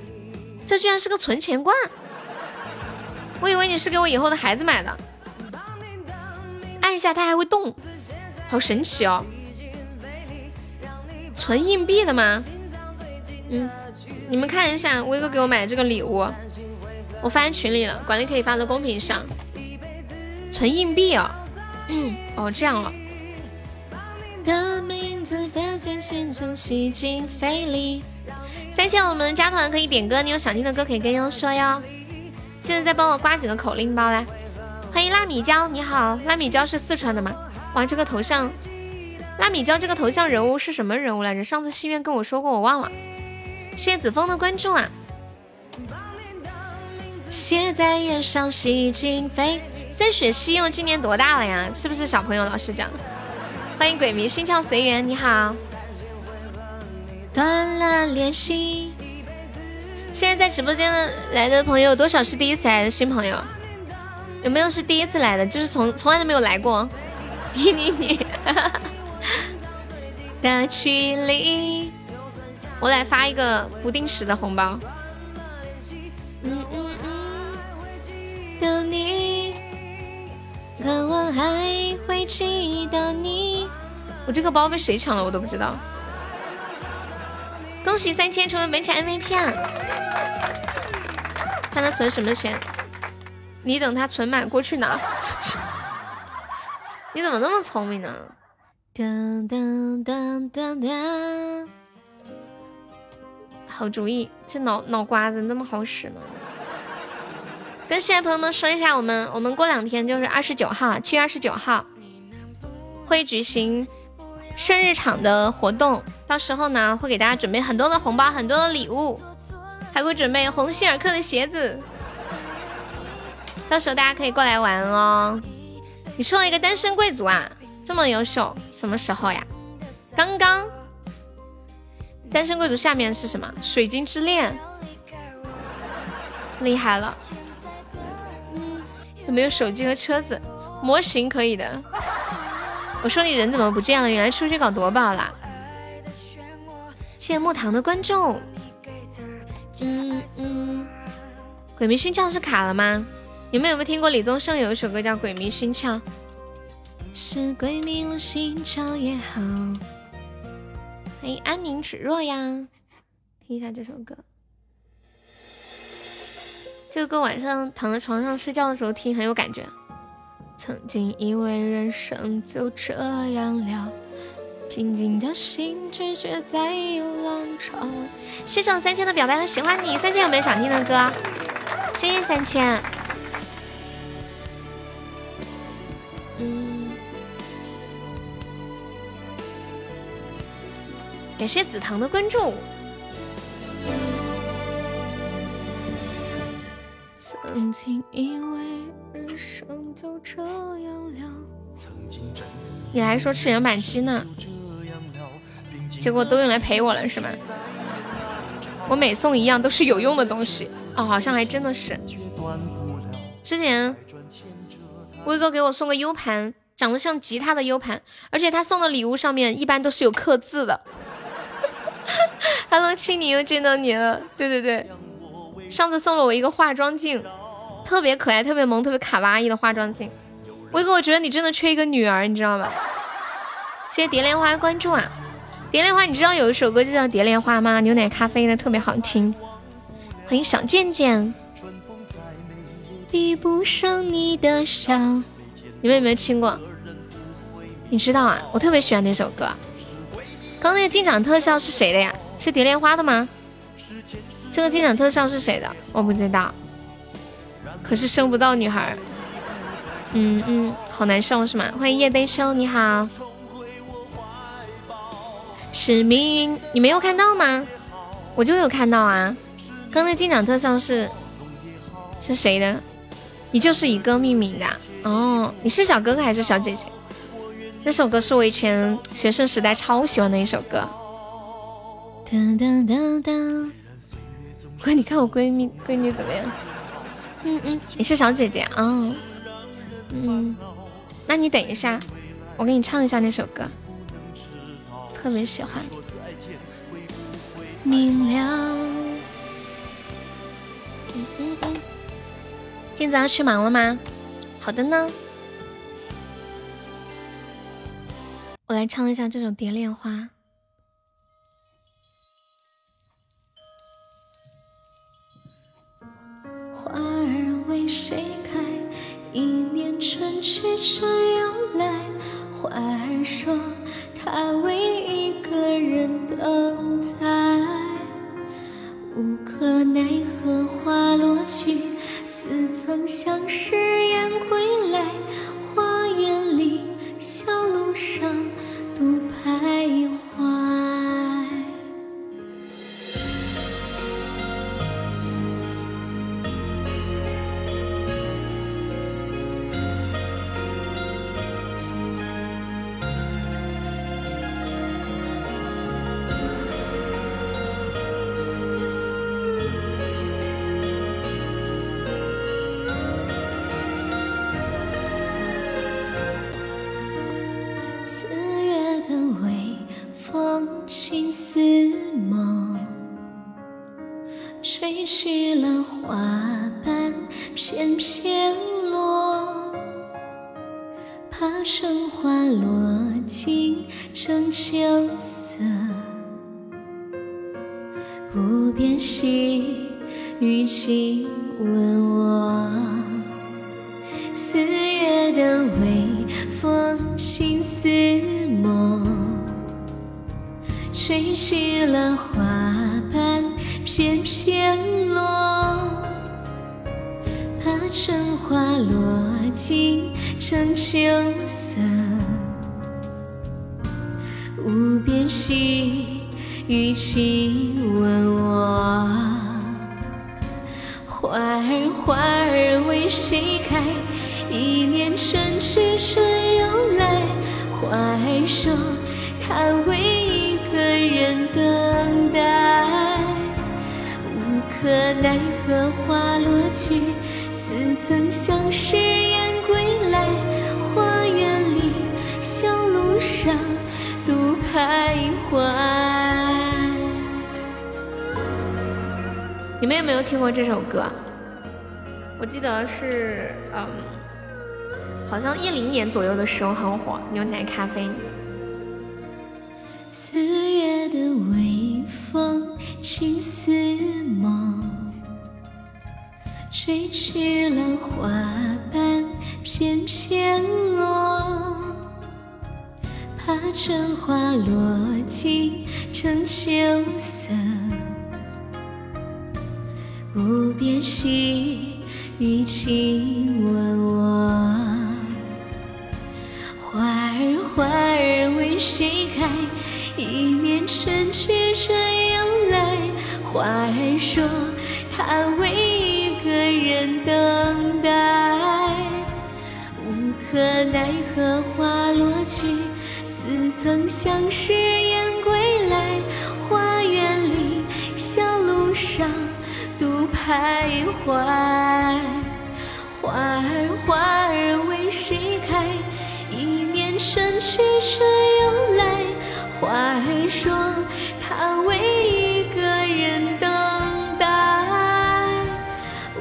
这居然是个存钱罐，我以为你是给我以后的孩子买的。按一下它还会动，好神奇哦！存硬币的吗？嗯，你们看一下威哥给我买的这个礼物，我发在群里了，管理可以发到公屏上。存硬币哦，哦这样哦。的名字变成现成洗进肺里。三千我们加团可以点歌，你有想听的歌可以跟优说哟。现在再帮我刮几个口令包来。欢迎辣米椒，你好，辣米椒是四川的吗？哇，这个头像，辣米椒这个头像人物是什么人物来着？上次心愿跟我说过，我忘了。谢谢子枫的关注啊。写在眼上洗尽飞。森雪西柚今年多大了呀？是不是小朋友？老师讲。欢迎鬼迷心窍随缘，你好。断了联系，现在在直播间的来的朋友，多少是第一次来的新朋友？有没有是第一次来的？就是从从来都没有来过。你你你，的距离，我来发一个不定时的红包。嗯嗯嗯，的你，可我还会记得你。我这个包被谁抢了，我都不知道。恭喜三千成为本场 MVP 啊！看他存什么钱，你等他存满过去拿。你怎么那么聪明呢？当当当当当！好主意，这脑脑瓜子那么好使呢。跟现在朋友们说一下，我们我们过两天就是二十九号，七月二十九号会举行生日场的活动，到时候呢会给大家准备很多的红包，很多的礼物，还会准备鸿星尔克的鞋子，到时候大家可以过来玩哦。你收了一个单身贵族啊，这么优秀，什么时候呀？刚刚。单身贵族下面是什么？水晶之恋，厉害了。有没有手机和车子？模型可以的。我说你人怎么不这样了？原来出去搞夺宝啦！谢谢木糖的关注。嗯嗯，鬼迷心窍是卡了吗？你们有没有听过李宗盛有一首歌叫《鬼迷心窍》？是鬼迷了心窍也好。欢迎安宁芷若呀，听一下这首歌。这个歌晚上躺在床上睡觉的时候听很有感觉。曾经以为人生就这样了，平静的心拒绝再有浪潮。谢谢我三千的表白和喜欢你，三千有没有想听的歌？谢谢三千。感谢紫藤的关注。曾经以为人生就这样了，你还说吃人板鸡呢，结果都用来陪我了是吗？我每送一样都是有用的东西哦，好像还真的是。之前威哥给我送个 U 盘，长得像吉他的 U 盘，而且他送的礼物上面一般都是有刻字的。Hello，亲，你又见到你了，对对对。上次送了我一个化妆镜，特别可爱、特别萌、特别卡哇伊的化妆镜。威哥，我觉得你真的缺一个女儿，你知道吧？谢谢蝶莲花关注啊！蝶莲花，你知道有一首歌就叫《蝶莲花》吗？牛奶咖啡的，特别好听。欢迎小贱贱。比不上你的笑，你们有没有听过？你知道啊？我特别喜欢那首歌。刚那个进场特效是谁的呀？是蝶莲花的吗？这个进场特效是谁的？我不知道。可是生不到女孩，嗯嗯，好难受是吗？欢迎夜悲秋，你好。是命运，你没有看到吗？我就有看到啊。刚那进场特效是是谁的？你就是以歌命名的哦。你是小哥哥还是小姐姐？那首歌是我以前学生时代超喜欢的一首歌。哒哒哒哒。哥，你看我闺蜜闺女怎么样？嗯嗯，你是小姐姐啊？嗯，那你等一下，我给你唱一下那首歌，特别喜欢。明亮。嗯嗯嗯。今早要去忙了吗？好的呢。我来唱一下这首《蝶恋花》。花儿为谁开？一年春去春又来。花儿说，它为一个人等待。无可奈何花落去，似曾相识燕归来。花园里，小路上，独徘徊。春花落尽成秋色。无边细雨轻吻我，四月的微风情似梦，吹去了花瓣片片落，怕春花落尽成秋色。无边细雨轻没有听过这首歌？我记得是，嗯，好像一零年左右的时候很火，牛奶咖啡。四月的微风轻似梦，吹去了花瓣片片落，怕春花落尽成秋色。无边细雨亲吻我，花儿花儿为谁开？一年春去春又来。花儿说，它为一个人等待。无可奈何花落去，似曾相识徘徊，花儿花儿为谁开？一年春去春又来。花儿说，它为一个人等待。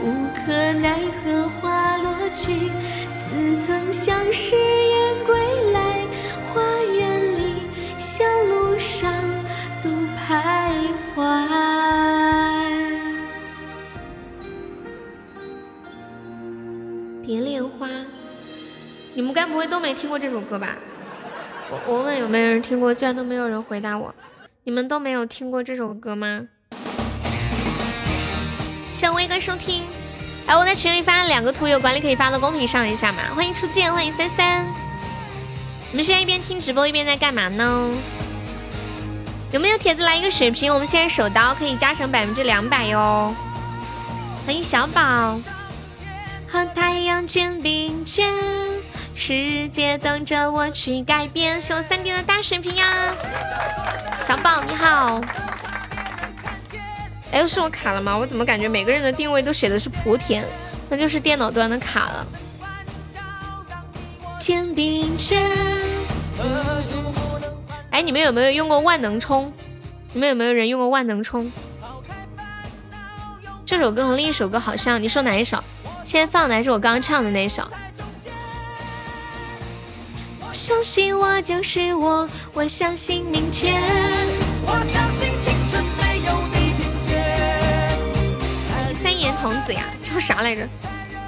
无可奈何花落去，似曾相识燕归该不会都没听过这首歌吧？我我问有没有人听过，居然都没有人回答我。你们都没有听过这首歌吗？谢威哥收听。哎，我在群里发了两个图，有管理可以发到公屏上一下吗？欢迎初见，欢迎三三。你们现在一边听直播一边在干嘛呢？有没有铁子来一个水瓶？我们现在手刀可以加成百分之两百哟。欢迎小宝。和太阳肩并肩，世界等着我去改变。谢我三弟的大水瓶呀，小宝你好。哎，又是我卡了吗？我怎么感觉每个人的定位都写的是莆田？那就是电脑端的卡了。肩并肩。哎，你们有没有用过万能充？你们有没有人用过万能充？这首歌和另一首歌好像，你说哪一首？现在放的还是我刚刚唱的那一首。相信我就是我，我相信明天。我相信青春没有地平线。三言童子呀，叫啥来着？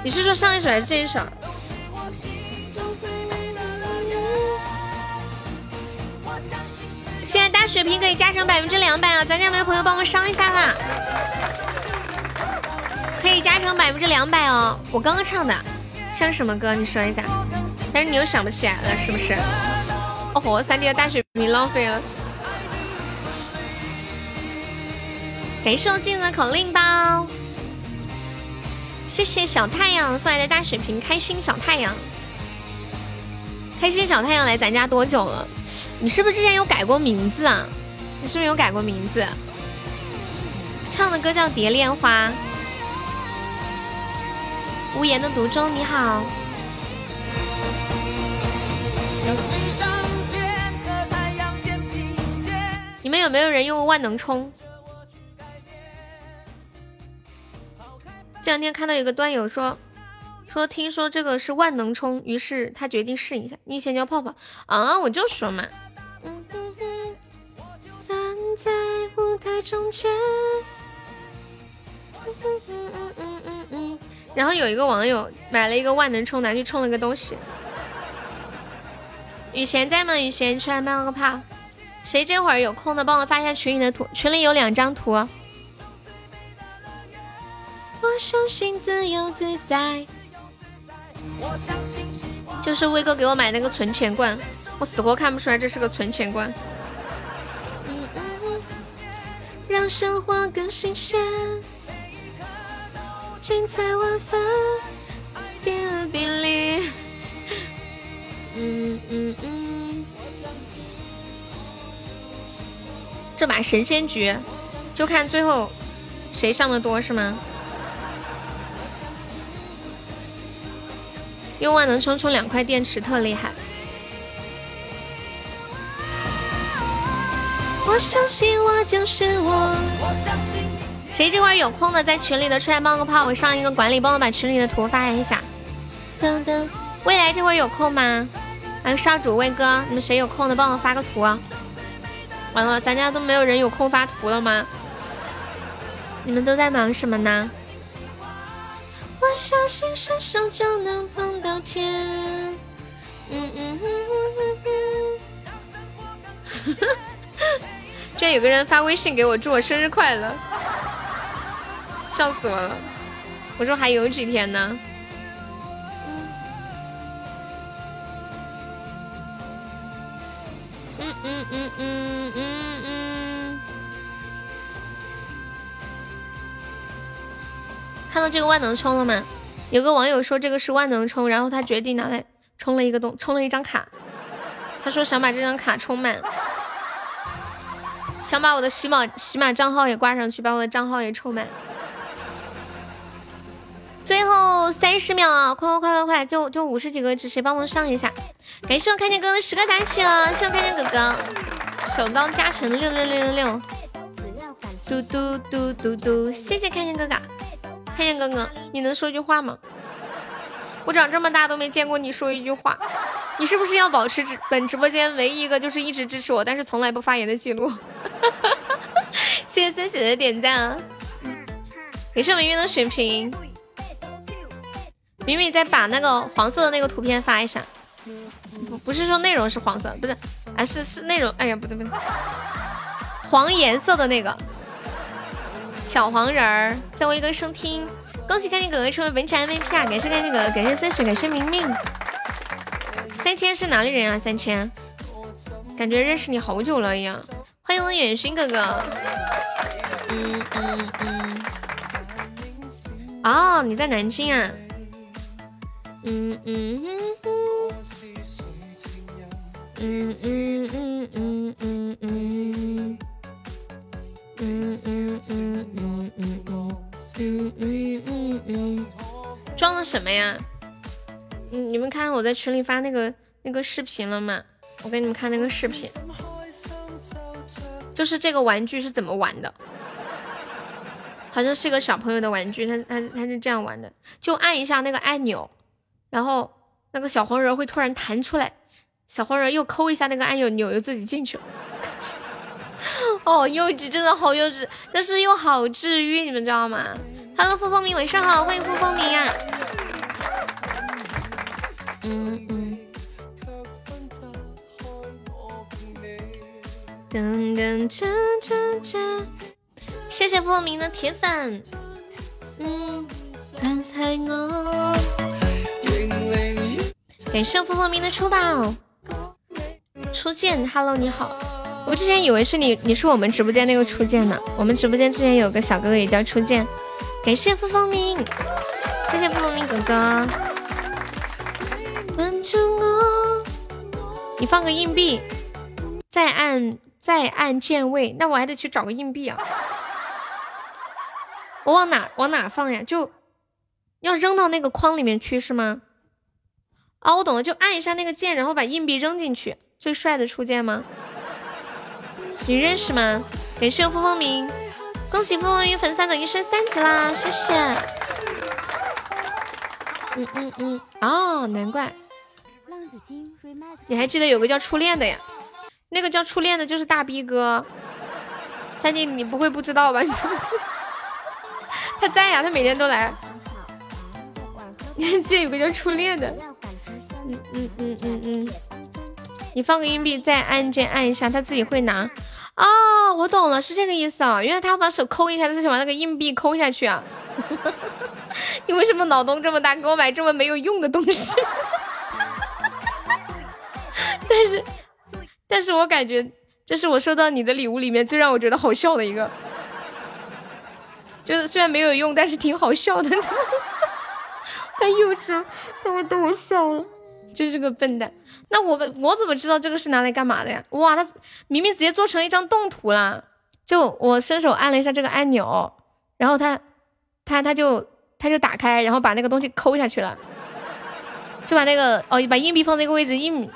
你是说上一首还是这一首？现在大水瓶可以加成百分之两百啊！咱家没有朋友帮忙上一下啦？可以加成百分之两百哦！我刚刚唱的，像什么歌？你说一下。但是你又想不起来了，是不是？哦吼，三弟的大水瓶浪费了。感谢我镜子口令包，谢谢小太阳送来的大水瓶，开心小太阳，开心小太阳来咱家多久了？你是不是之前有改过名字啊？你是不是有改过名字？唱的歌叫《蝶恋花》。无言的独钟，你好。你你们有没有人用万能充？这两天看到有个段友说，说听说这个是万能充，于是他决定试一下。你以前叫泡泡啊，我就说嘛。嗯哼哼站在舞台中间。嗯嗯嗯嗯嗯嗯。然后有一个网友买了一个万能充，拿去充了个东西。雨贤在吗？雨贤出来冒个泡。谁这会儿有空的，帮我发一下群里的图，群里有两张图。我相信自由自在。就是威哥给我买那个存钱罐，我死活看不出来这是个存钱罐。让生活更新鲜，精彩万分，别别离。嗯嗯嗯。这把神仙局，就看最后谁上的多是吗？用万能充充两块电池特厉害。我相信我就是我。谁这会儿有空的在群里的出来冒个泡，我上一个管理，帮我把群里的图发一下。噔噔，未来这会儿有空吗？来少主威哥，你们谁有空的帮我发个图啊？完了，咱家都没有人有空发图了吗？你们都在忙什么呢？我相信伸手就能碰到天。嗯嗯嗯嗯嗯。居然有个人发微信给我祝我生日快乐，笑死我了！我说还有几天呢。看到这个万能充了吗？有个网友说这个是万能充，然后他决定拿来充了一个东，充了一张卡。他说想把这张卡充满，想把我的喜马喜马账号也挂上去，把我的账号也充满。最后三十秒啊，快快快快快，就就五十几个值，谁帮忙上一下？感谢我看见哥哥的十个打起啊！谢我看见哥哥，手刀加成六六六六六，嘟嘟嘟嘟嘟，谢谢看见哥哥，看见哥哥，你能说句话吗？我长这么大都没见过你说一句话，你是不是要保持直本直播间唯一一个就是一直支持我，但是从来不发言的记录？谢谢森喜的点赞啊！也是明月的水平。明明再把那个黄色的那个图片发一下，不不是说内容是黄色，不是，啊是是内容，哎呀不对不对，黄颜色的那个小黄人儿在为哥收听恭喜开心哥哥成为本场 mvp 啊感谢开心哥哥感谢三水感谢明明。三千是哪里人啊三千？感觉认识你好久了一样。欢迎我远勋哥哥。嗯嗯嗯。哦你在南京啊。嗯嗯哼嗯嗯嗯嗯嗯嗯。装了什么呀？你你们看我在群里发那个那个视频了吗？我给你们看那个视频，就是这个玩具是怎么玩的？好像是一个小朋友的玩具，他他他是这样玩的，就按一下那个按钮。然后那个小黄人会突然弹出来，小黄人又抠一下那个按钮，钮又自己进去了。哦，幼稚，真的好幼稚，但是又好治愈，你们知道吗？Hello，付风明，晚上好，欢迎付风明啊。嗯嗯。噔噔噔噔噔，谢谢付风明的铁粉。嗯，刚才我。感谢风风明的出宝，初见，Hello，你好。我之前以为是你，你是我们直播间那个初见呢。我们直播间之前有个小哥哥也叫初见。感谢风风明，谢谢风风明哥哥。你放个硬币，再按再按键位，那我还得去找个硬币啊。我往哪往哪放呀？就要扔到那个框里面去是吗？哦，我懂了，就按一下那个键，然后把硬币扔进去，最帅的初见吗？你认识吗？感谢风风明，恭喜风风明粉丝等一升三级啦，谢谢。嗯嗯嗯，哦，难怪。你还记得有个叫初恋的呀？那个叫初恋的就是大逼哥。三弟，你不会不知道吧？他在呀，他每天都来。你还记得有个叫初恋的？嗯嗯嗯嗯嗯。你放个硬币，再按键按一下，他自己会拿。哦，我懂了，是这个意思啊！原来他把手抠一下，他是想把那个硬币抠下去啊！你为什么脑洞这么大，给我买这么没有用的东西？但是，但是我感觉这是我收到你的礼物里面最让我觉得好笑的一个，就是虽然没有用，但是挺好笑的。太幼稚，他们逗我笑了，真是个笨蛋。那我我怎么知道这个是拿来干嘛的呀？哇，他明明直接做成了一张动图啦！就我伸手按了一下这个按钮，然后他他他就他就打开，然后把那个东西抠下去了，就把那个哦把硬币放那个位置硬，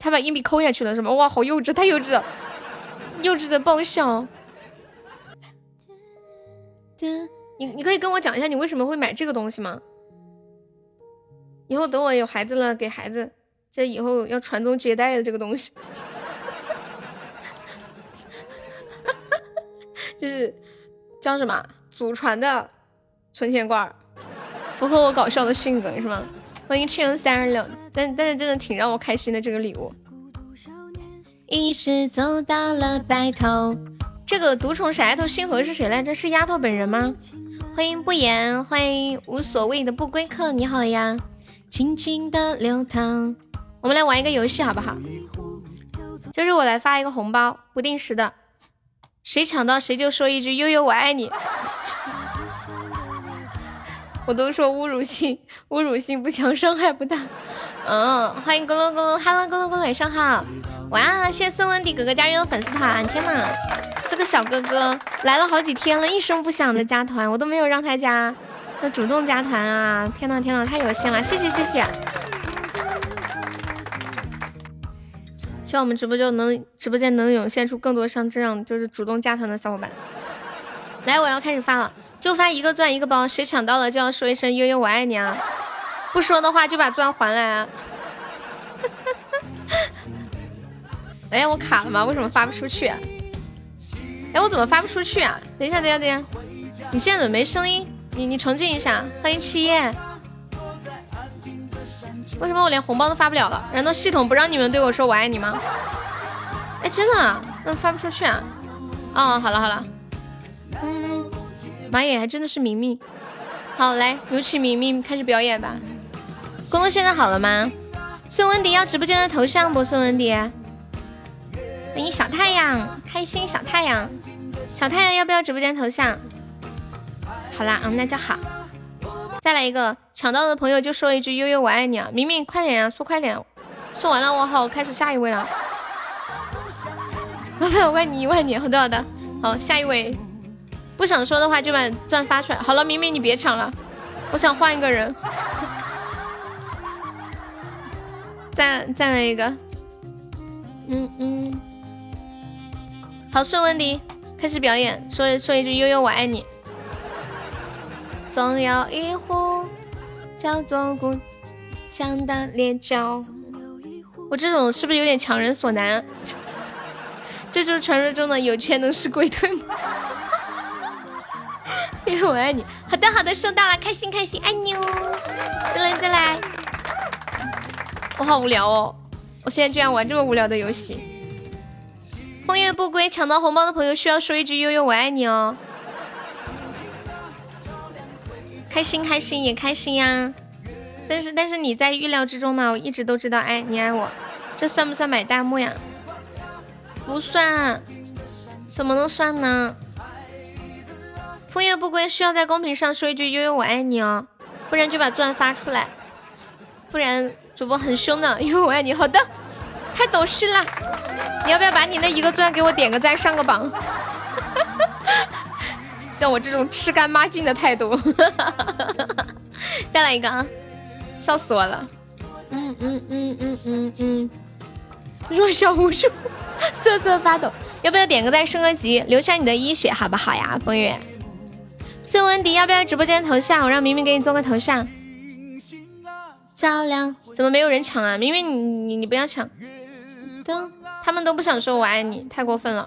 他把硬币抠下去了是吗？哇，好幼稚，太幼稚了，幼稚的爆笑。你你可以跟我讲一下你为什么会买这个东西吗？以后等我有孩子了，给孩子。这以后要传宗接代的这个东西，就是叫什么祖传的存钱罐，符合我搞笑的性格是吗？欢迎七零三十六，但但是真的挺让我开心的这个礼物。一时走到了白头，这个独宠是丫头星河是谁来着？是丫头本人吗？欢迎不言，欢迎无所谓的不归客，你好呀，轻轻的流淌。我们来玩一个游戏好不好？就是我来发一个红包，不定时的，谁抢到谁就说一句“悠悠我爱你”。我都说侮辱性，侮辱性不强，伤害不大。嗯，欢迎咕噜咕噜，Hello 咕噜咕噜，晚上好。哇，谢谢孙文迪哥哥加入粉丝团，天呐，这个小哥哥来了好几天了，一声不响的加团，我都没有让他加，他主动加团啊！天呐天呐，太有心了，谢谢谢谢。希望我们直播间能直播间能涌现出更多像这样就是主动加团的小伙伴。来，我要开始发了，就发一个钻一个包，谁抢到了就要说一声悠悠我爱你啊！不说的话就把钻还来啊！哎，我卡了吗？为什么发不出去？哎，我怎么发不出去啊？等一下，等一下，等一下，你现在怎么没声音？你你重进一下。欢迎七叶。为什么我连红包都发不了了？难道系统不让你们对我说我爱你吗？哎，真的，那发不出去啊？哦，好了好了，嗯，妈耶，还真的是明明。好，来，有请明明开始表演吧。工作现在好了吗？孙文迪要直播间的头像不？孙文迪，欢迎小太阳，开心小太阳，小太阳要不要直播间头像？好啦，嗯，那就好。再来一个，抢到的朋友就说一句悠悠我爱你啊！明明快点呀，说快点，说完了我好开始下一位了。老 板我爱你一万年，好的好的，好下一位，不想说的话就把钻发出来。好了，明明你别抢了，我想换一个人。再再来一个，嗯嗯，好顺问迪，开始表演，说说一句悠悠我爱你。总有一壶叫做故乡的烈酒。我这种是不是有点强人所难？这就是传说中的有钱能使鬼推磨。因为我爱你。好的好的，收到了，开心开心，爱你哦。再来再来。我好无聊哦，我现在居然玩这么无聊的游戏。风月不归，抢到红包的朋友需要说一句悠悠我爱你哦。开心开心也开心呀，但是但是你在预料之中呢，我一直都知道，哎，你爱我，这算不算买弹幕呀？不算，怎么能算呢？枫叶不归需要在公屏上说一句悠悠我爱你哦，不然就把钻发出来，不然主播很凶的，悠悠我爱你。好的，太懂事了，你要不要把你那一个钻给我点个赞上个榜？像我这种吃干抹净的态度，再来一个啊！笑死我了。嗯嗯嗯嗯嗯嗯。弱小无助，瑟瑟发抖。要不要点个赞升个级，留下你的一血好不好呀？风月，孙文迪要不要直播间头像？我让明明给你做个头像。漂亮，怎么没有人抢啊？明明你你你不要抢，都他们都不想说我爱你，太过分了。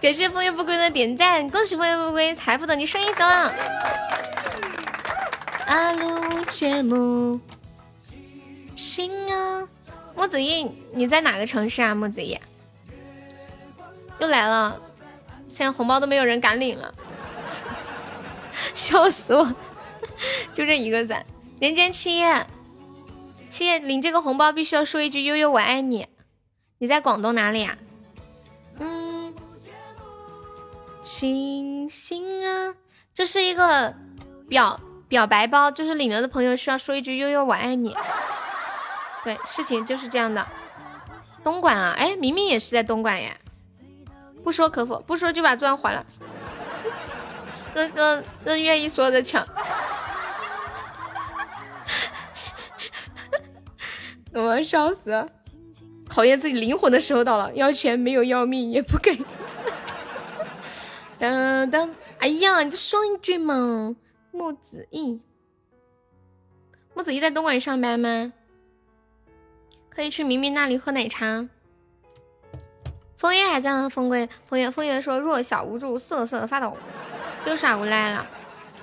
感谢风月不归的点赞，恭喜风月不归财富等级升一等了。阿鲁节目，心啊！木子毅，你在哪个城市啊？木子毅又来了，现在红包都没有人敢领了，笑死我！就这一个赞。人间七夜，七夜领这个红包必须要说一句“悠悠我爱你”。你在广东哪里啊？嗯，星星啊，这是一个表表白包，就是领了的朋友需要说一句“悠悠我爱你”。对，事情就是这样的。东莞啊，哎，明明也是在东莞呀。不说可否？不说就把钻还了。那那那愿意说的抢。我要笑死！考验自己灵魂的时候到了，要钱没有要命也不给。当当，哎呀，你就说一句嘛！木子毅，木子毅在东莞上班吗？可以去明明那里喝奶茶。风月还在吗？风归风月，风月说弱小无助，瑟瑟发抖，就耍无赖了。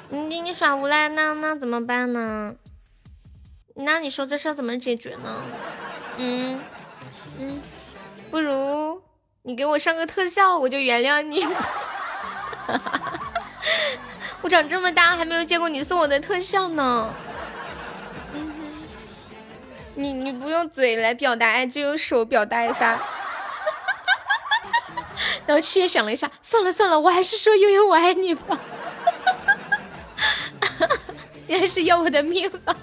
你你耍无赖，那那怎么办呢？那你说这事怎么解决呢？嗯嗯，不如你给我上个特效，我就原谅你。我长这么大还没有见过你送我的特效呢。嗯，你你不用嘴来表达爱，就用手表达一下。然后七爷想了一下，算了算了，我还是说悠悠我爱你吧。你还是要我的命吧。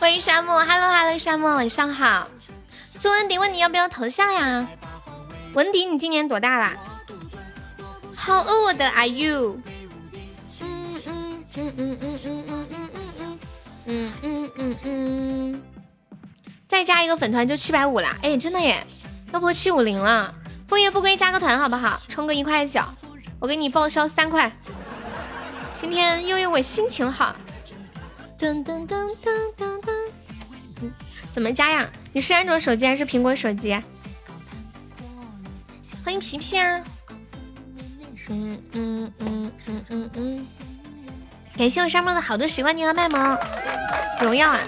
欢迎沙漠，Hello Hello，沙漠晚上好。苏文迪问你要不要头像呀？文迪，你今年多大啦？How old are you？嗯嗯嗯嗯嗯嗯嗯嗯嗯嗯嗯嗯嗯，再加一个粉团就七百五啦！哎，真的耶，要破七五零了。风月不归，加个团好不好？充个一块九，我给你报销三块。今天因为我心情好。噔噔噔噔噔噔，嗯，怎么加呀？你是安卓手机还是苹果手机？欢迎皮皮啊！嗯嗯嗯嗯嗯嗯，感谢我沙漠的好多喜欢你和卖萌荣耀啊！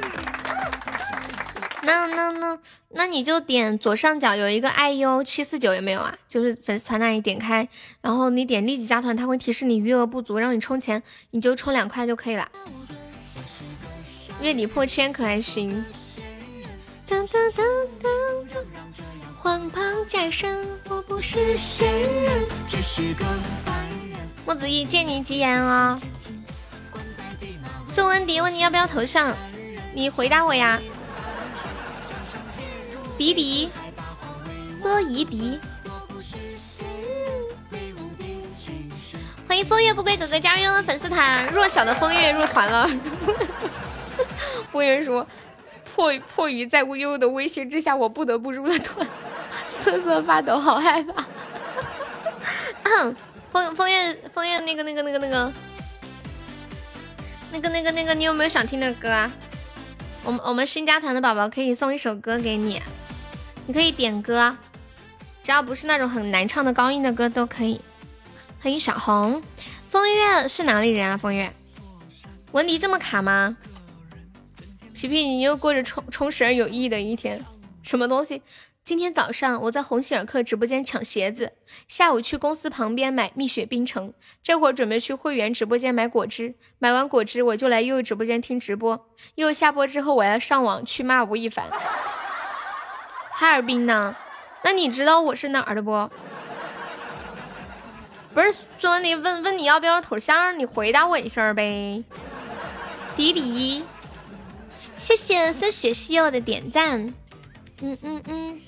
那那那那你就点左上角有一个 iu 七四九有没有啊？就是粉丝团那里点开，然后你点立即加团，它会提示你余额不足，让你充钱，你就充两块就可以了。月底破千可还行。噔噔噔噔，黄袍加身，我不是仙人，只是个凡人。木子毅，借你吉言哦。宋文迪问你要不要头像，你回答我呀。迪迪，波怡迪。欢迎风月不归哥哥加入粉丝团，弱小的风月入团了。我也说，迫迫于在悠悠的威胁之下，我不得不入了团，瑟瑟发抖，好害怕。风风月风月那个那个那个那个那个那个那个，你有没有想听的歌啊？我们我们新加团的宝宝可以送一首歌给你，你可以点歌，只要不是那种很难唱的高音的歌都可以。欢迎小红，风月是哪里人啊？风月，文迪这么卡吗？皮皮，你又过着充充实而有意义的一天，什么东西？今天早上我在鸿星尔克直播间抢鞋子，下午去公司旁边买蜜雪冰城，这会儿准备去会员直播间买果汁，买完果汁我就来悠悠直播间听直播，悠悠下播之后我要上网去骂吴亦凡。哈尔滨呢？那你知道我是哪儿的不？不是说你问问你要不要头像，你回答我一声呗。迪迪，谢谢森雪西柚的点赞。嗯嗯嗯。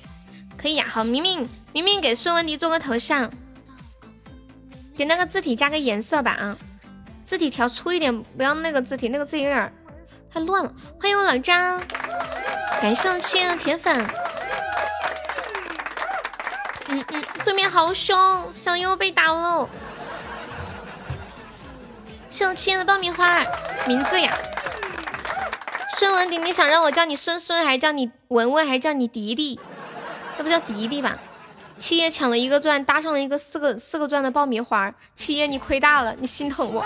可以呀，好，明明明明给孙文迪做个头像，给那个字体加个颜色吧啊，字体调粗一点，不要那个字体，那个字体有点太乱了。欢迎我老张，感谢我亲爱的铁粉。嗯嗯，对面好凶，小优被打了。谢我亲爱的爆米花，名字呀，孙文迪，你想让我叫你孙孙，还是叫你文文，还是叫你迪迪？这不叫迪迪吧？七爷抢了一个钻，搭上了一个四个四个钻的爆米花。七爷你亏大了，你心疼我。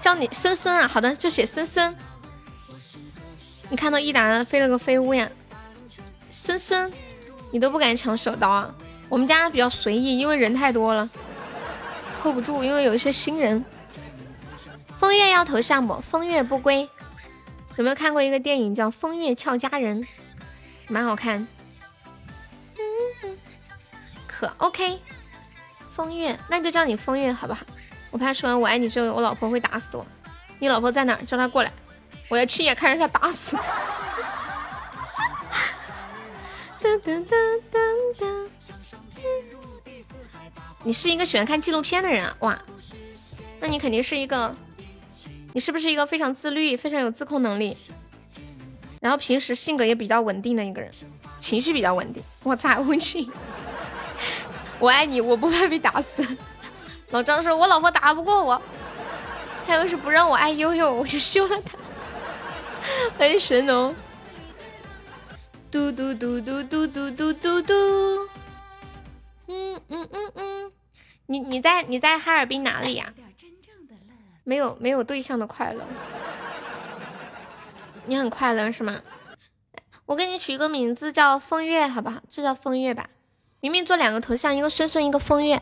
叫你森森啊，好的，就写森森。你看到一达飞了个飞屋呀？森森，你都不敢抢手刀啊？我们家比较随意，因为人太多了，hold 不住。因为有一些新人。风月要头像不？风月不归。有没有看过一个电影叫《风月俏佳人》？蛮好看，可 OK，风月，那就叫你风月好不好？我怕说完我爱你之后，我老婆会打死我。你老婆在哪儿？叫她过来，我要亲眼看着她打死。你是一个喜欢看纪录片的人啊？哇，那你肯定是一个，你是不是一个非常自律、非常有自控能力？然后平时性格也比较稳定的一个人，情绪比较稳定。我擦，温馨，我爱你，我不怕被打死。老张说，我老婆打不过我，他要是不让我爱悠悠，我就休了他。欢迎神农，嘟嘟嘟嘟嘟嘟嘟嘟嘟。嗯嗯嗯嗯，你你在你在哈尔滨哪里呀？没有没有对象的快乐。你很快乐是吗？我给你取一个名字叫风月，好不好？就叫风月吧。明明做两个头像，一个孙孙，一个风月，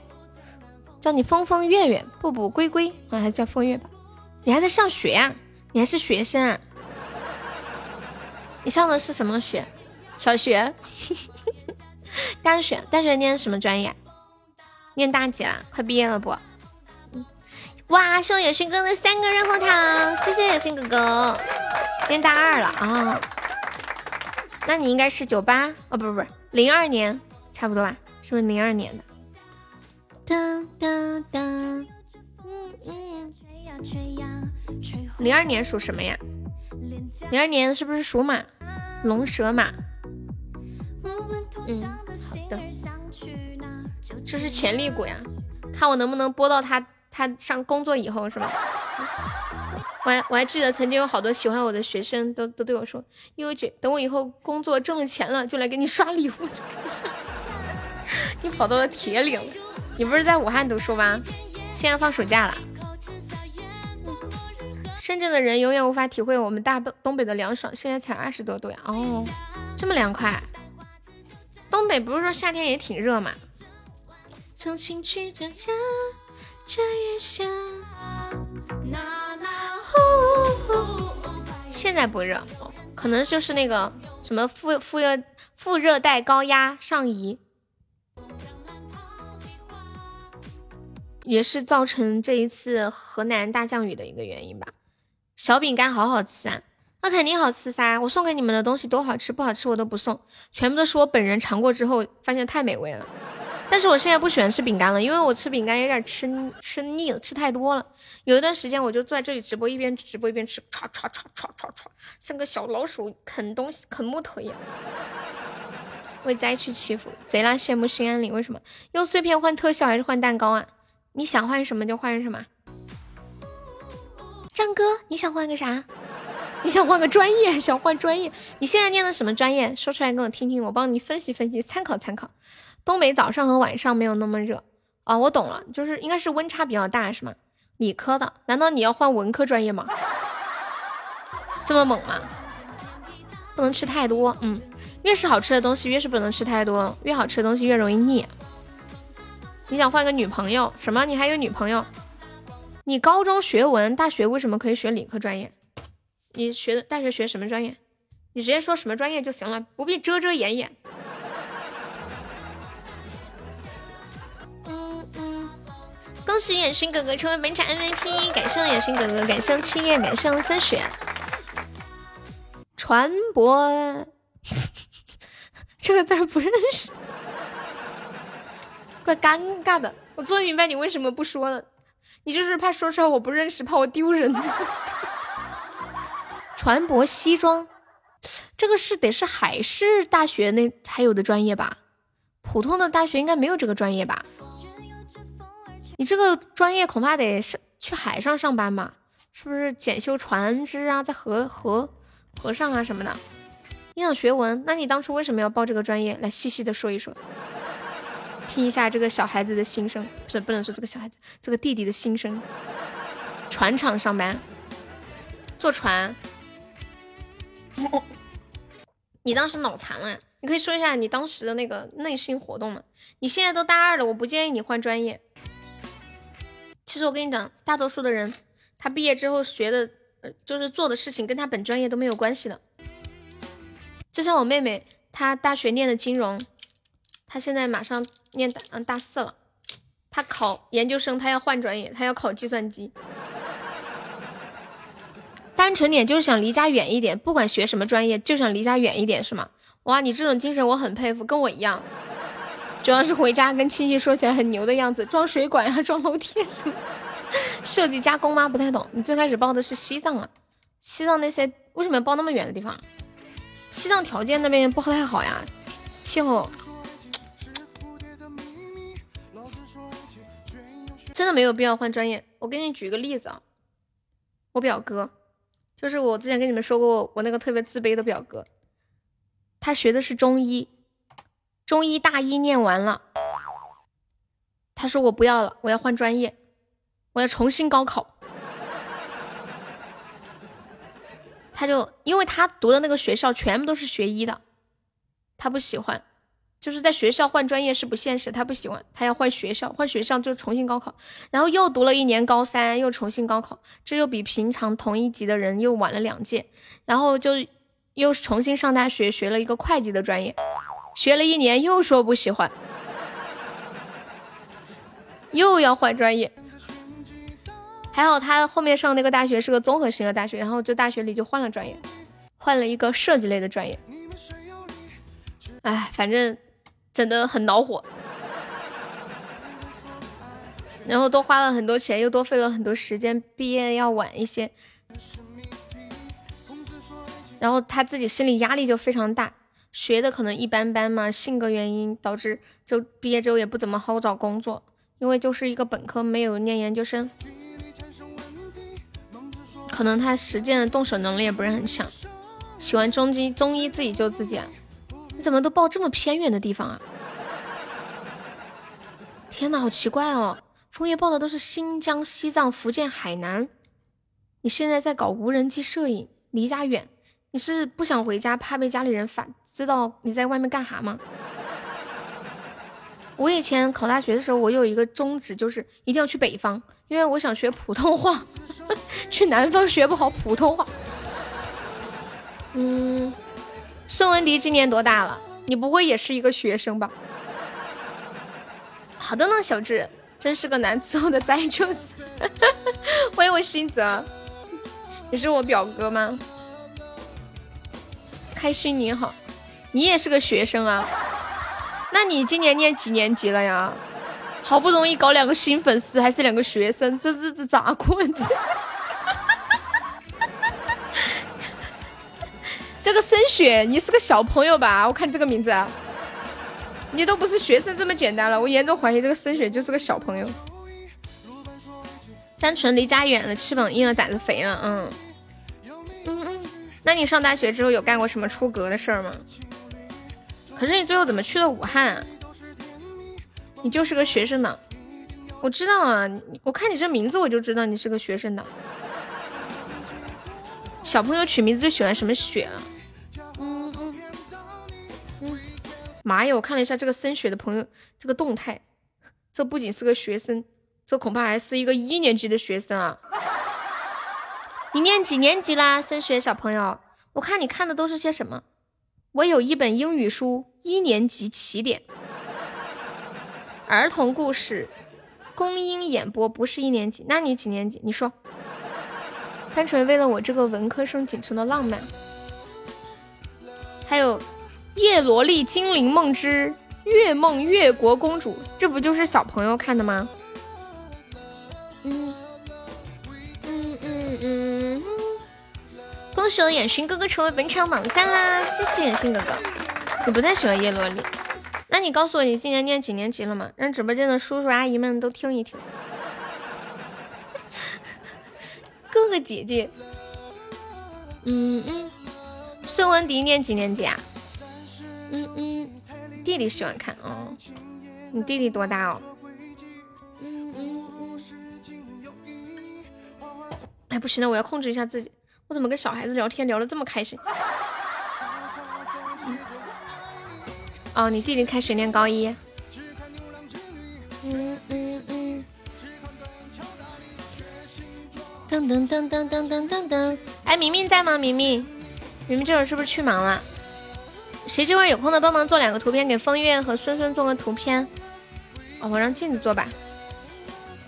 叫你风风月月，步步归归，啊，还是叫风月吧。你还在上学呀？你还是学生啊？你上的是什么学？小学？大学？大学念什么专业？念大几了？快毕业了不？哇！谢野心哥的三个润喉糖，谢谢野心哥哥。念大二了啊，那你应该是九八哦，不不不，零二年差不多吧？是不是零二年的？哒哒哒，嗯嗯。零二年属什么呀？零二年是不是属马？龙蛇马。嗯，好的。这是潜力股呀，看我能不能播到他。他上工作以后是吧？我还我还记得曾经有好多喜欢我的学生都都对我说：“悠悠姐，等我以后工作挣了钱了，就来给你刷礼物。”你跑到了铁岭，你不是在武汉读书吗？现在放暑假了。深圳的人永远无法体会我们大东北的凉爽，现在才二十多度呀！哦，这么凉快。东北不是说夏天也挺热吗？这月下，现在不热，可能就是那个什么副副热副热带高压上移，也是造成这一次河南大降雨的一个原因吧。小饼干好好吃啊，那肯定好吃噻！我送给你们的东西都好吃，不好吃我都不送，全部都是我本人尝过之后发现太美味了。但是我现在不喜欢吃饼干了，因为我吃饼干有点吃吃腻了，吃太多了。有一段时间我就坐在这里直播，一边直播一边吃，唰唰唰唰唰唰，像个小老鼠啃东西、啃木头一样。为灾区祈福，贼拉羡慕心安理。为什么用碎片换特效还是换蛋糕啊？你想换什么就换什么。张哥，你想换个啥？你想换个专业？想换专业？你现在念的什么专业？说出来给我听听，我帮你分析分析，参考参考。东北早上和晚上没有那么热哦，我懂了，就是应该是温差比较大，是吗？理科的，难道你要换文科专业吗？这么猛吗？不能吃太多。嗯，越是好吃的东西，越是不能吃太多，越好吃的东西越容易腻。你想换个女朋友？什么？你还有女朋友？你高中学文，大学为什么可以学理科专业？你学大学学什么专业？你直接说什么专业就行了，不必遮遮掩掩。恭喜远勋哥哥成为本场 MVP，感谢远勋哥哥，感谢七叶，感谢三雪。传播 这个字不认识，怪尴尬的。我终于明白你为什么不说了，你就是怕说出来我不认识，怕我丢人。船舶西装，这个是得是海事大学那才有的专业吧？普通的大学应该没有这个专业吧？你这个专业恐怕得是去海上上班吧？是不是检修船只啊，在河河河上啊什么的？你想学文，那你当初为什么要报这个专业？来细细的说一说，听一下这个小孩子的心声，不是不能说这个小孩子，这个弟弟的心声。船厂上班，坐船。你当时脑残了？你可以说一下你当时的那个内心活动吗？你现在都大二了，我不建议你换专业。其实我跟你讲，大多数的人，他毕业之后学的，就是做的事情跟他本专业都没有关系的。就像我妹妹，她大学念的金融，她现在马上念大嗯大四了，她考研究生，她要换专业，她要考计算机。单纯点就是想离家远一点，不管学什么专业，就想离家远一点，是吗？哇，你这种精神我很佩服，跟我一样。主要是回家跟亲戚说起来很牛的样子，装水管呀，装楼梯什么，设计加工吗？不太懂。你最开始报的是西藏啊？西藏那些为什么要报那么远的地方？西藏条件那边不太好呀，气候。真的没有必要换专业。我给你举个例子啊，我表哥。就是我之前跟你们说过，我那个特别自卑的表哥，他学的是中医，中医大一念完了，他说我不要了，我要换专业，我要重新高考。他就因为他读的那个学校全部都是学医的，他不喜欢。就是在学校换专业是不现实，他不喜欢，他要换学校，换学校就重新高考，然后又读了一年高三，又重新高考，这又比平常同一级的人又晚了两届，然后就又重新上大学，学了一个会计的专业，学了一年又说不喜欢，又要换专业，还好他后面上那个大学是个综合性的大学，然后就大学里就换了专业，换了一个设计类的专业，哎，反正。整的很恼火，然后多花了很多钱，又多费了很多时间，毕业要晚一些，然后他自己心理压力就非常大，学的可能一般般嘛，性格原因导致就毕业之后也不怎么好找工作，因为就是一个本科没有念研究生，可能他实践的动手能力也不是很强，喜欢中医，中医自己救自己啊。你怎么都报这么偏远的地方啊？天哪，好奇怪哦！枫叶报的都是新疆、西藏、福建、海南。你现在在搞无人机摄影，离家远，你是不想回家，怕被家里人发知道你在外面干哈吗？我以前考大学的时候，我有一个宗旨，就是一定要去北方，因为我想学普通话，去南方学不好普通话。嗯。孙文迪今年多大了？你不会也是一个学生吧？好的呢，小智，真是个难伺候的灾舅子。欢迎我新泽，你是我表哥吗？开心你好，你也是个学生啊？那你今年念几年级了呀？好不容易搞两个新粉丝，还是两个学生，这日子咋过？这个深雪，你是个小朋友吧？我看这个名字，你都不是学生这么简单了。我严重怀疑这个深雪就是个小朋友，单纯离家远了，翅膀硬了，胆子肥了。嗯嗯嗯，那你上大学之后有干过什么出格的事儿吗？可是你最后怎么去了武汉？啊你就是个学生党，我知道啊，我看你这名字我就知道你是个学生党。小朋友取名字最喜欢什么雪了？嗯嗯，妈呀！我看了一下这个升学的朋友这个动态，这不仅是个学生，这恐怕还是一个一年级的学生啊！你念几年级啦，升学小朋友？我看你看的都是些什么？我有一本英语书，一年级起点，儿童故事，公英演播，不是一年级。那你几年级？你说。单纯为了我这个文科生仅存的浪漫。还有《叶罗丽精灵梦之月梦月国公主》，这不就是小朋友看的吗？嗯嗯嗯嗯。恭喜我眼勋哥哥成为本场榜三啦！谢谢眼勋哥哥。你不太喜欢叶罗丽，那你告诉我你今年念几年级了吗？让直播间的叔叔阿姨们都听一听。哥哥姐姐，嗯嗯。孙文迪念几年级啊？嗯嗯，弟弟喜欢看哦。你弟弟多大哦？哎，不行了，我要控制一下自己。我怎么跟小孩子聊天聊得这么开心？哦，你弟弟开学念高一。嗯嗯嗯。噔噔噔噔噔噔噔噔。哎，明明在吗？明明。你们这会儿是不是去忙了？谁这会儿有空的帮忙做两个图片，给风月和孙孙做个图片。哦，我让镜子做吧。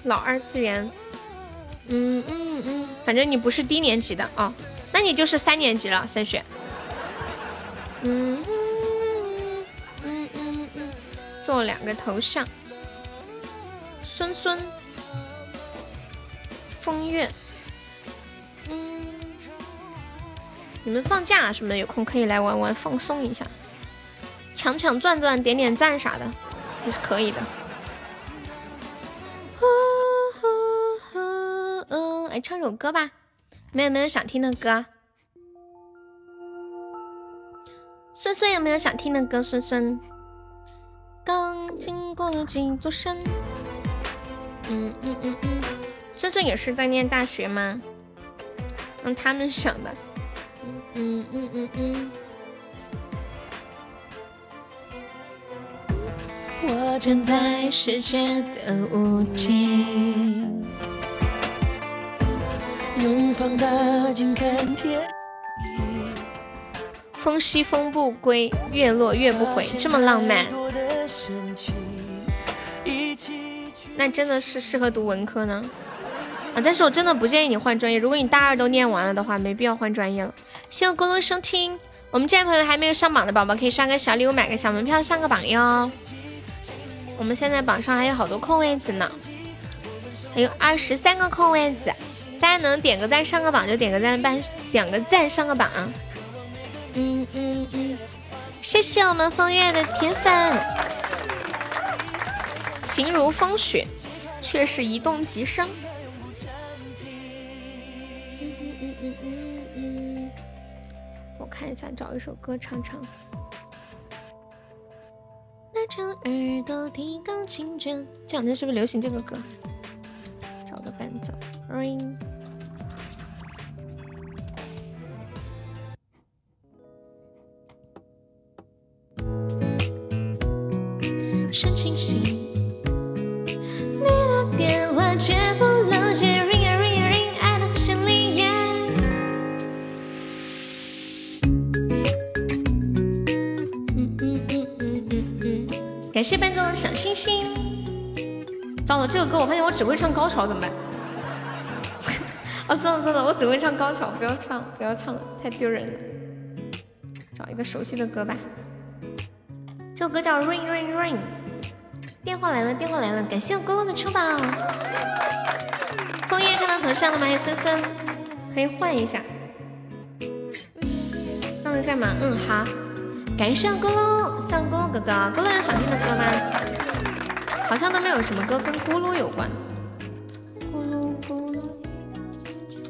老二次元，嗯嗯嗯，反正你不是低年级的哦，那你就是三年级了，三雪。嗯嗯嗯嗯，做两个头像，孙孙，风月。你们放假什么的，有空可以来玩玩，放松一下，抢抢钻钻，点点赞啥的，还是可以的。来唱首歌吧，没有没有想听的歌？孙孙有没有想听的歌？孙孙刚经过了几座山。嗯嗯嗯嗯，孙孙也是在念大学吗？让他们想吧。嗯嗯嗯嗯。我站在世界的屋顶，用放大镜看天。风息风不归，月落月不回，这么浪漫。那真的是适合读文科呢。啊！但是我真的不建议你换专业。如果你大二都念完了的话，没必要换专业了。谢谢咕噜收听，我们这位朋友还没有上榜的宝宝，可以刷个小礼物，买个小门票上个榜哟。我们现在榜上还有好多空位子呢，还有二十三个空位子，大家能点个赞上个榜就点个赞，半点个赞上个榜。嗯嗯嗯，谢谢我们风月的铁粉，情如风雪，却是一动即伤。我。看一下，找一首歌唱唱。那张耳朵提高警觉，这两天是不是流行这个歌？找个伴奏。Ring。上星星，你的电话却不了解。感谢伴奏的小星星。糟了，这首歌我发现我只会唱高潮，怎么办？啊，算了算了，我只会唱高潮，不要唱，不要唱了，太丢人了。找一个熟悉的歌吧。这首歌叫《Ring Ring Ring》。电话来了，电话来了，感谢我哥哥的出宝。枫叶看到头像了吗？有森森，可以换一下。刚刚在吗？嗯，好。感谢咕噜，上咕噜哥哥，咕噜有想听的歌吗？好像都没有什么歌跟咕噜有关。咕噜咕噜，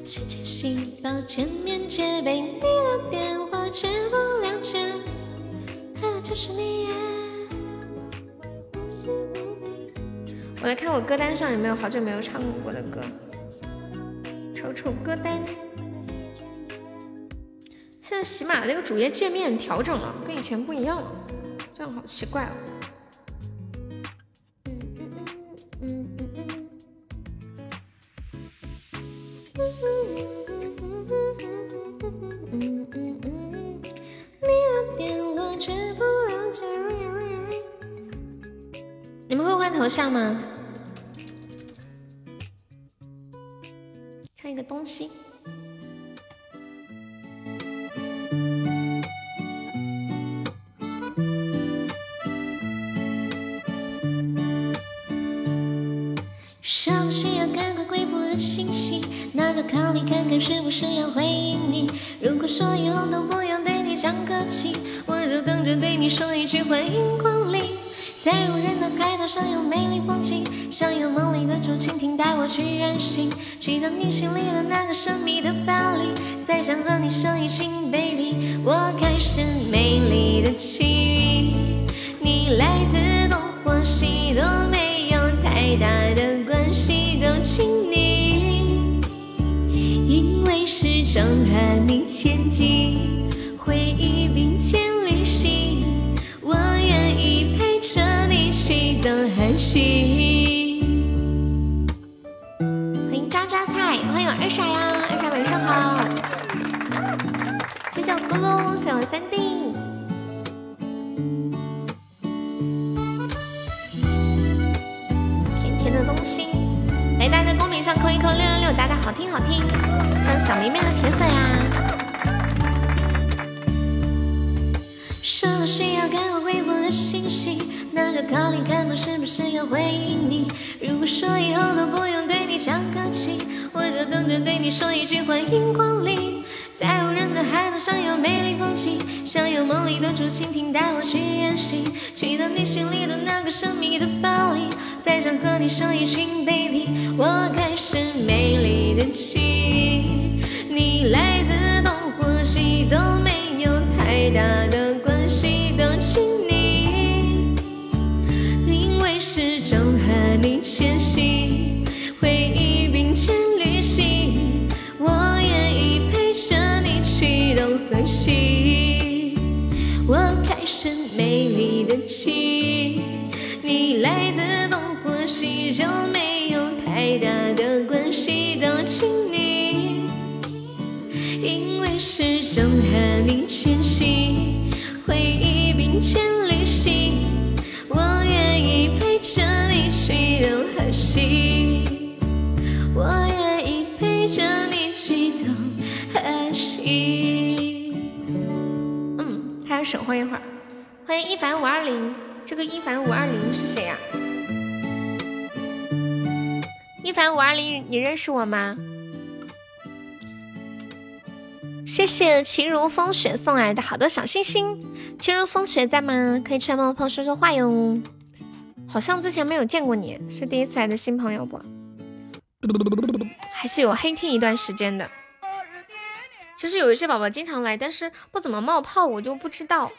细节细胞见面接被你的电话却不了解，爱的就是你。我来看我歌单上有没有好久没有唱过的歌，瞅瞅歌单。现在喜马那个主页界面调整了，跟以前不一样了。这样好奇怪哦。换头像吗？看一个东西。收到需要赶快回复的信息，那就考虑看看是不是要回应你。如果说以后都不用对你讲客气，我就等着对你说一句欢迎光临。在无人的海岛上有美丽风景，想有梦里的竹蜻蜓带我去远行，去到你心里的那个神秘的巴黎，再想和你生一群 baby。我开始美丽的奇遇，你来自东或西都没有太大的关系，都请你，因为始终和你前进，回忆并肩旅行，好听，像小迷妹的铁粉啊。收到需要赶快回复的信息，那就考虑看我是不是要回应你。如果说以后都不用对你讲客气，我就等着对你说一句欢迎光临。想要美丽风景，想要梦里的竹蜻蜓带我去远行，去到你心里的那个神秘的巴黎，再想和你生一群 baby。我开始美丽的奇遇，你来自东或西都没有太大的关系，都请东和西。我开始美丽的奇遇，你来自东或西就没有太大的关系，都请你，因为始终和你前行，回忆并肩旅行，我愿意陪着你去东和西，我愿意陪着你去东和西。嗯，他要守候一会儿。欢迎一凡五二零，这个一凡五二零是谁呀、一凡五二零，你认识我吗？谢谢情如风雪送来的好多小心心。情如风雪在吗？可以出来帮我泡说说话哟。好像之前没有见过你，是第一次来的新朋友不？还是有黑听一段时间的。其实有一些宝宝经常来，但是不怎么冒泡，我就不知道，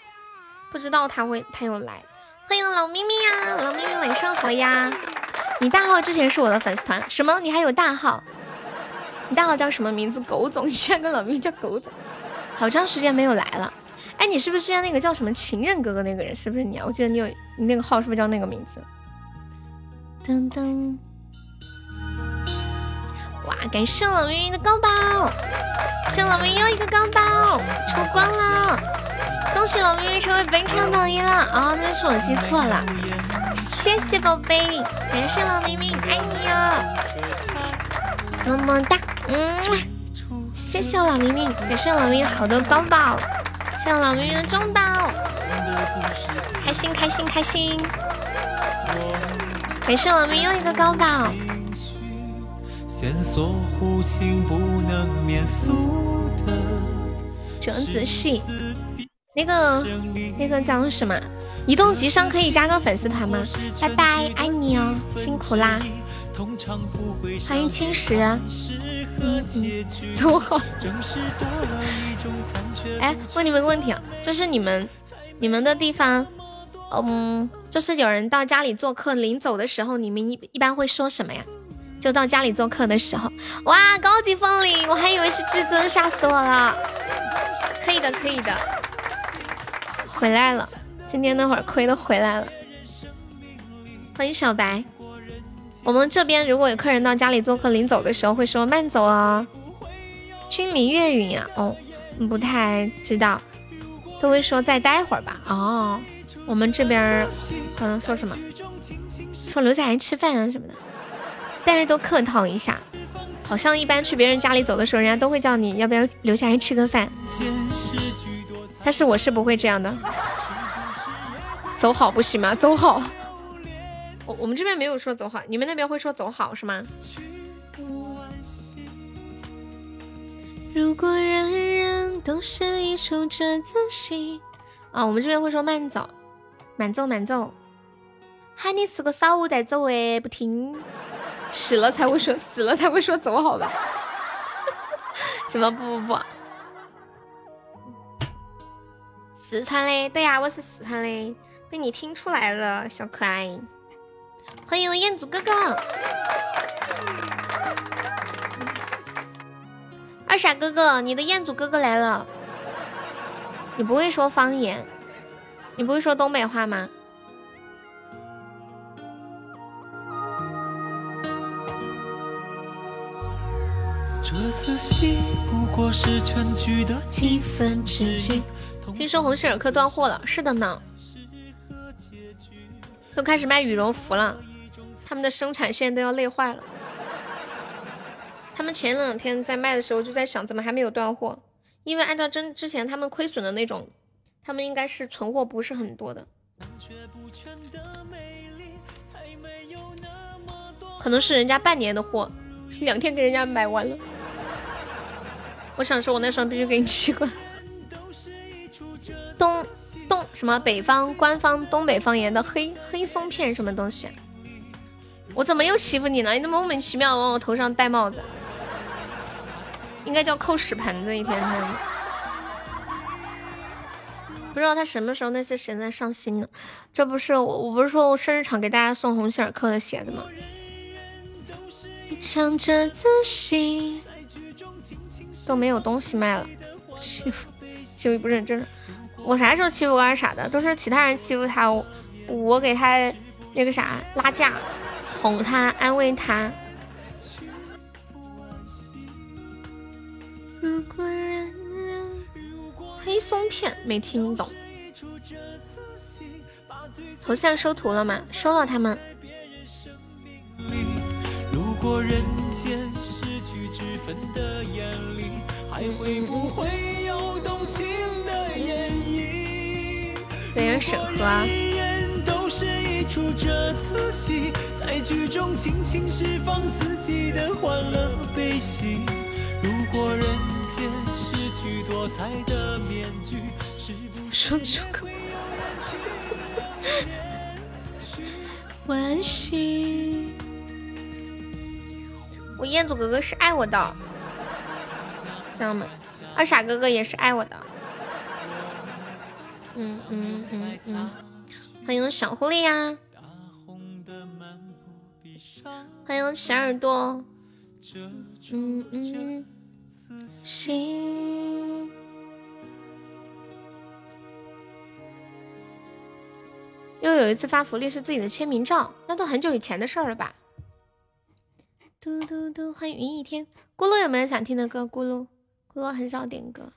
不知道他会他有来。欢迎老咪咪呀，老咪咪晚上好呀！你大号之前是我的粉丝团，什么？你还有大号？你大号叫什么名字？狗总，你居然跟老咪咪叫狗总，好长时间没有来了。哎，你是不是之前那个叫什么情人哥哥那个人？是不是你啊？我记得你有你那个号是不是叫那个名字？噔噔，哇！感谢老咪咪的高宝，谢老咪又一个高宝出关了，恭喜老咪咪成为本场榜一了。哦、那是我记错了，谢谢宝贝，感谢老咪咪，爱你哦，么么哒，嗯，谢谢老咪咪，感谢老咪咪好多高宝，谢老咪咪的中宝，开心开心开心，感谢老咪又一个高宝。线索弧形不能免俗的折子戏，那个那个叫什么？移动集商可以加个粉丝团吗？拜拜，爱你哦，辛苦啦！欢迎青石，走好。哎，问你们个问题啊，就是你们你们的地方，嗯，就是有人到家里做客，临走的时候，你们一一般会说什么呀？就到家里做客的时候，哇，高级风铃，我还以为是至尊，吓死我了。可以的，可以的，回来了。今天那会儿亏的回来了。欢迎小白。我们这边如果有客人到家里做客，临走的时候会说慢走哦。君临月云啊，哦，不太知道，都会说再待会儿吧。哦，我们这边可能说什么，说留下来吃饭啊什么的，但是都客套一下。好像一般去别人家里走的时候，人家都会叫你要不要留下来吃个饭。但是我是不会这样的，走好不行吗？走好。我我们这边没有说走好，你们那边会说走好是吗？如果人人都是一出折子戏啊，我们这边会说慢走，慢走慢走。喊你吃个烧鹅再走哎，不听，死了才会说，死了才会说走好吧？什么不不不？四川的，对呀，我是四川的，被你听出来了，小可爱。欢迎彦祖哥哥，二傻哥哥，你的彦祖哥哥来了。你不会说方言，你不会说东北话吗？这次戏不过是全剧的几分之几。听说鸿星尔克断货了，是的呢。都开始卖羽绒服了，他们的生产线都要累坏了。他们前两天在卖的时候就在想，怎么还没有断货？因为按照真之前他们亏损的那种，他们应该是存货不是很多的，可能是人家半年的货，两天给人家买完了。我想说，我那双必须给你寄过来。东。东什么北方官方东北方言的黑黑松片什么东西？我怎么又欺负你了？你怎么莫名其妙往我头上戴帽子？应该叫扣屎盆子一天天的。不知道他什么时候那些鞋在上新呢？这不是我我不是说我生日场给大家送鸿星尔克的鞋子吗？唱着自信都没有东西卖了，欺负欺负不认真。我啥时候欺负过二傻的？都是其他人欺负他，我给他那个啥拉架，哄他，安慰他。如果人人黑松片没听懂，头像收图了吗？收了他们。如果人间失去之分的眼，会不会有动情的演绎？对人审核啊。都是一出折子戏，在剧中尽情释放自己的欢乐悲喜。如果人间失去多彩的面具，怎么说出口？惋惜。我彦祖哥哥是爱我的，知道吗？二傻哥哥也是爱我的。嗯嗯嗯嗯，欢迎小狐狸呀，欢迎小耳朵。嗯嗯，心。又有一次发福利是自己的签名照，那都很久以前的事儿了吧？嘟嘟嘟，欢迎云一天。咕噜有没有想听的歌？咕噜，咕噜很少点歌。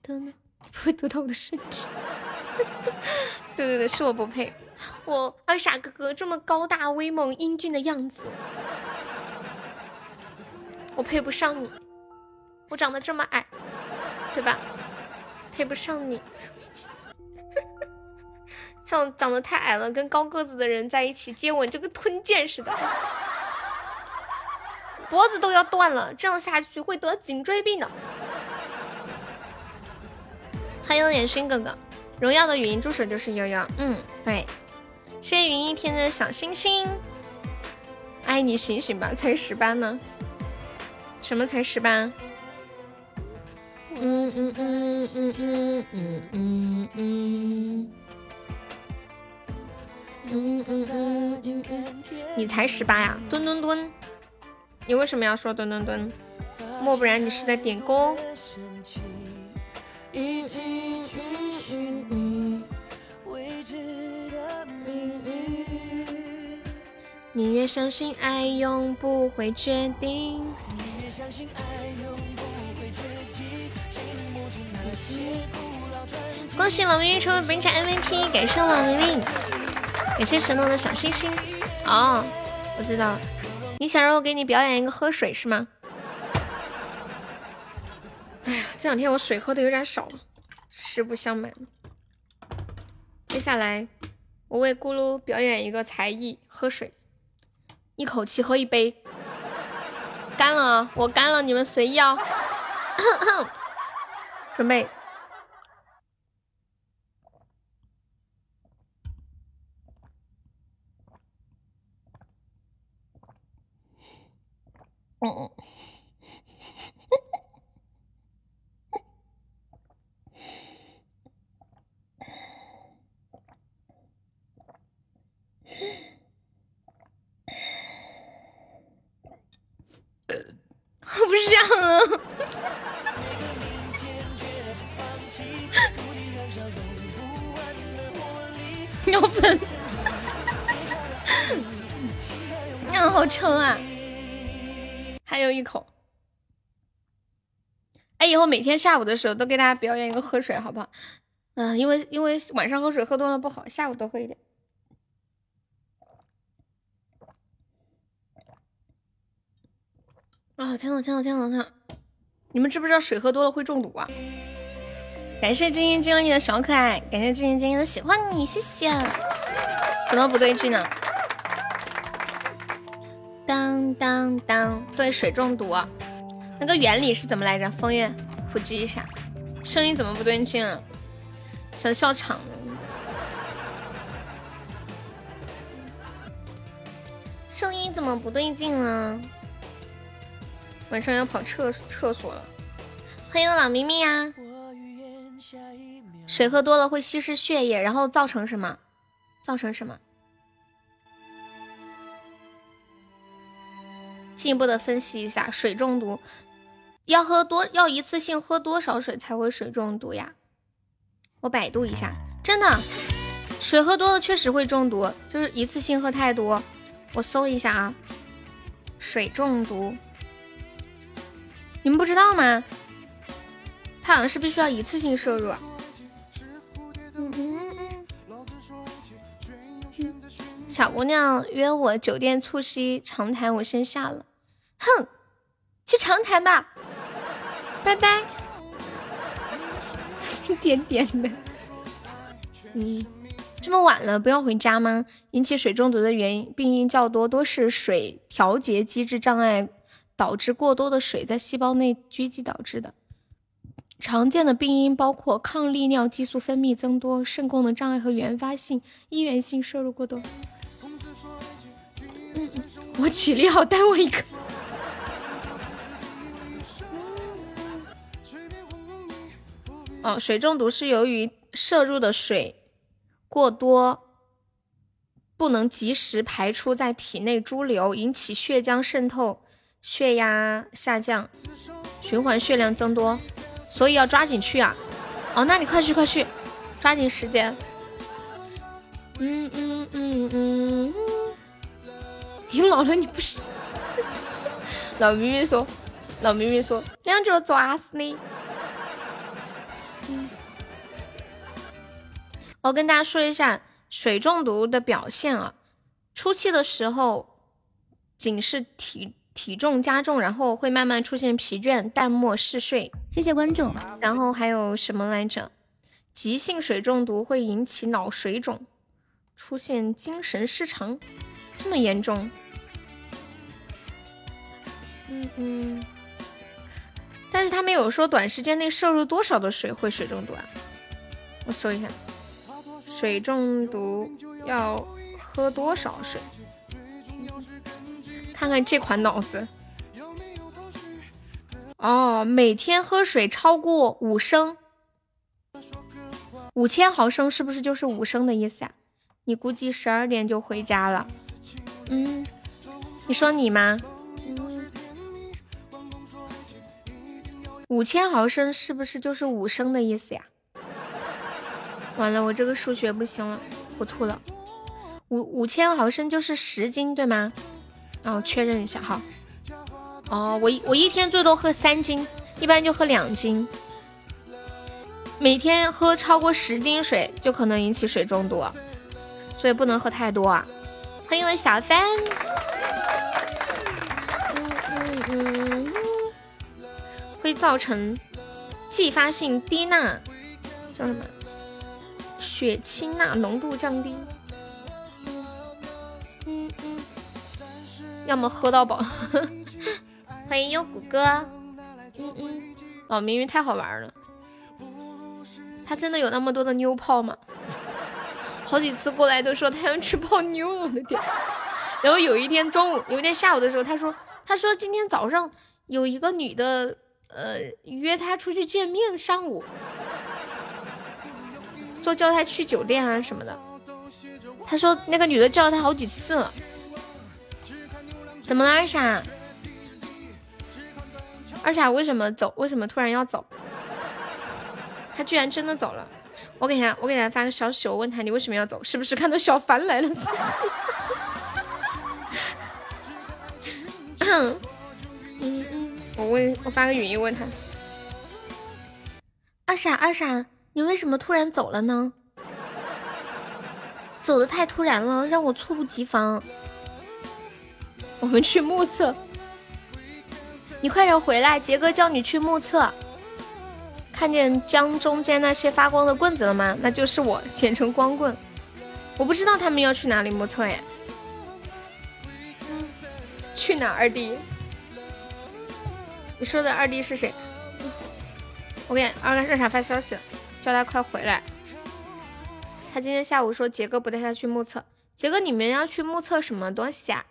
嘟嘟，不会得到我的身体。对对对，是我不配。我二傻哥哥这么高大威猛、英俊的样子，我配不上你。我长得这么矮，对吧？配不上你。像长得太矮了，跟高个子的人在一起接吻，就跟吞剑似的。脖子都要断了，这样下去会得颈椎病的。欢迎远星哥哥，荣耀的语音助手就是悠悠。嗯，对，谢谢云一天的小星星。爱你醒醒吧，才十八呢？什么才十八？嗯嗯嗯嗯嗯嗯嗯嗯。嗯嗯嗯嗯，你才十八呀？蹲蹲蹲。你为什么要说蹲蹲蹲？莫不然你是在点歌？宁愿相信爱永不会绝定。恭喜老明明成为本场 MVP，感谢老明明，感谢神龙的小星星。哦，我知道。你想让我给你表演一个喝水是吗？哎呀，这两天我水喝的有点少了，实不相瞒。接下来我为咕噜表演一个才艺，喝水，一口气喝一杯，干了，我干了，你们随意哦。准备。嗯嗯。我不想了。尿粉，尿好臭啊！还有一口。哎，以后每天下午的时候都给大家表演一个喝水，好不好？嗯，因为因为晚上喝水喝多了不好，下午多喝一点。啊，天呐天呐天呐天！你们知不知道水喝多了会中毒啊？感谢晶晶晶晶的小可爱，感谢晶晶晶晶的喜欢你，谢谢。怎么不对劲呢？当当当，对，水中毒，那个原理是怎么来着？风月普及一下。声音怎么不对劲啊？想笑场了。声音怎么不对劲啊？晚上要跑厕厕所了。欢迎老咪咪呀！水喝多了会稀释血液，然后造成什么？造成什么？进一步的分析一下，水中毒要喝多，要一次性喝多少水才会水中毒呀？我百度一下，真的，水喝多了确实会中毒，就是一次性喝太多。我搜一下啊，水中毒，你们不知道吗？它好像是必须要一次性摄入。嗯嗯嗯。小姑娘约我酒店促膝长谈，我先下了。哼，去长谈吧，拜拜。一点点的。嗯，这么晚了，不要回家吗？引起水中毒的原因病因较多，多是水调节机制障碍导致过多的水在细胞内聚集导致的。常见的病因包括抗利尿激素分泌增多、肾功能障碍和原发性、医源性摄入过多。嗯，我起立好，带我一个。水中毒是由于摄入的水过多，不能及时排出在体内潴留，引起血浆渗透、血压下降、循环血量增多。所以要抓紧去啊！哦，那你快去快去，抓紧时间。嗯嗯嗯嗯，你老了你不是？老咪咪说，老咪咪说，两脚抓死你！我跟大家说一下水中毒的表现啊，初期的时候仅是体。体重加重，然后会慢慢出现疲倦、淡漠、嗜睡。谢谢关注。然后还有什么来着？急性水中毒会引起脑水肿，出现精神失常，这么严重？嗯嗯。但是他没有说短时间内摄入多少的水会水中毒啊？我搜一下，水中毒要喝多少水？看看这款脑子哦，每天喝水超过五升，五千毫升是不是就是五升的意思呀？你估计十二点就回家了，嗯，你说你吗？五千毫升是不是就是五升的意思呀？完了，我这个数学不行了，我吐了。五五千毫升就是十斤对吗？然后确认一下哈。哦，我一我一天最多喝三斤，一般就喝两斤。每天喝超过十斤水就可能引起水中毒，所以不能喝太多啊。欢迎我小帆。嗯嗯嗯，会造成继发性低钠，叫什么？血清钠浓度降低。嗯嗯嗯，要么喝到饱。欢迎优谷哥。嗯嗯，哦，明明太好玩了。他真的有那么多的妞泡吗？好几次过来都说他要去泡妞了，我的天！然后有一天中午，有一天下午的时候，他说他说今天早上有一个女的，呃，约他出去见面，上午说叫他去酒店啊什么的。他说那个女的叫了他好几次了。怎么了二傻？二傻为什么走？为什么突然要走？他居然真的走了！我给他，我给他发个消息，我问他你为什么要走？是不是看到小凡来了？嗯嗯，我问，我发个语音问他。二傻二傻，你为什么突然走了呢？走的太突然了，让我猝不及防。我们去目测，你快点回来，杰哥叫你去目测。看见江中间那些发光的棍子了吗？那就是我，简称光棍。我不知道他们要去哪里目测呀？去哪二弟？你说的二弟是谁？我给二哥热茶发消息，叫他快回来。他今天下午说杰哥不带他去目测。杰哥，你们要去目测什么东西啊？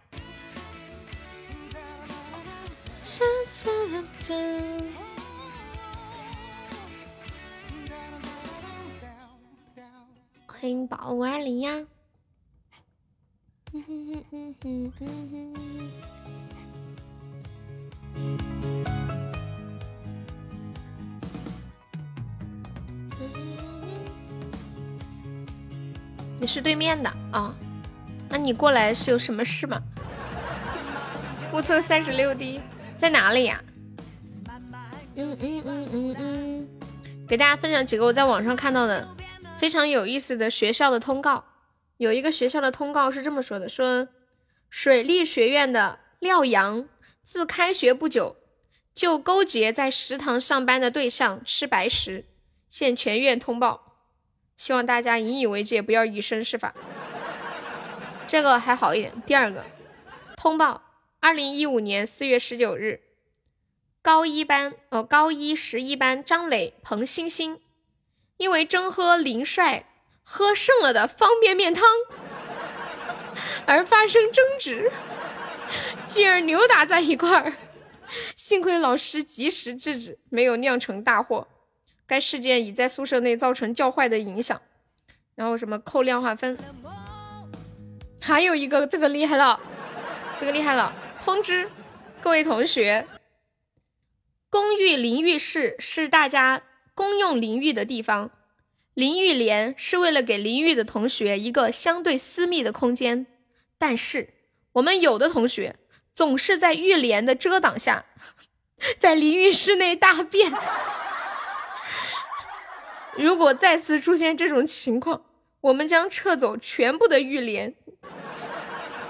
欢迎宝五二零呀！你是对面的啊？那你过来是有什么事吗？目测三十六滴，在哪里呀？嗯嗯嗯嗯嗯，给大家分享几个我在网上看到的。非常有意思的学校的通告，有一个学校的通告是这么说的：说水利学院的廖阳自开学不久就勾结在食堂上班的对象吃白食，现全院通报，希望大家引以为戒，不要以身试法。这个还好一点。第二个通报：二零一五年四月十九日，高一班哦，高一十一班张磊、彭星星。因为争喝林帅喝剩了的方便面汤而发生争执，继而扭打在一块儿。幸亏老师及时制止，没有酿成大祸。该事件已在宿舍内造成较坏的影响。然后什么扣量化分？还有一个，这个厉害了，这个厉害了！通知各位同学，公寓淋浴室是大家。公用淋浴的地方，淋浴帘是为了给淋浴的同学一个相对私密的空间。但是，我们有的同学总是在浴帘的遮挡下，在淋浴室内大便。如果再次出现这种情况，我们将撤走全部的浴帘，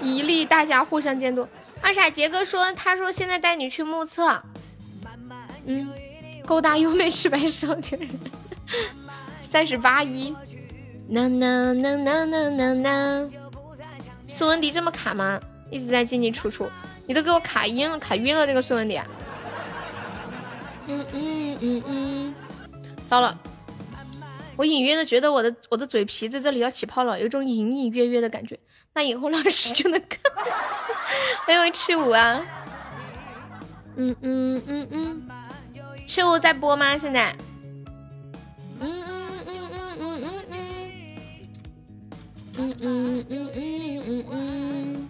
以利大家互相监督。二傻杰哥说：“他说现在带你去目测。”嗯。勾搭优美是白少年，三十八一，呐呐呐呐呐呐呐。孙文迪这么卡吗？一直在进进出出，你都给我卡晕了，卡晕了这个孙文迪。嗯嗯嗯嗯，糟了，我隐约的觉得我的我的嘴皮子这里要起泡了，有种隐隐约约的感觉。那以后老师就能看。欢迎七五啊。嗯嗯嗯嗯。是我在播吗？现在？嗯嗯嗯嗯嗯嗯嗯嗯嗯嗯嗯嗯。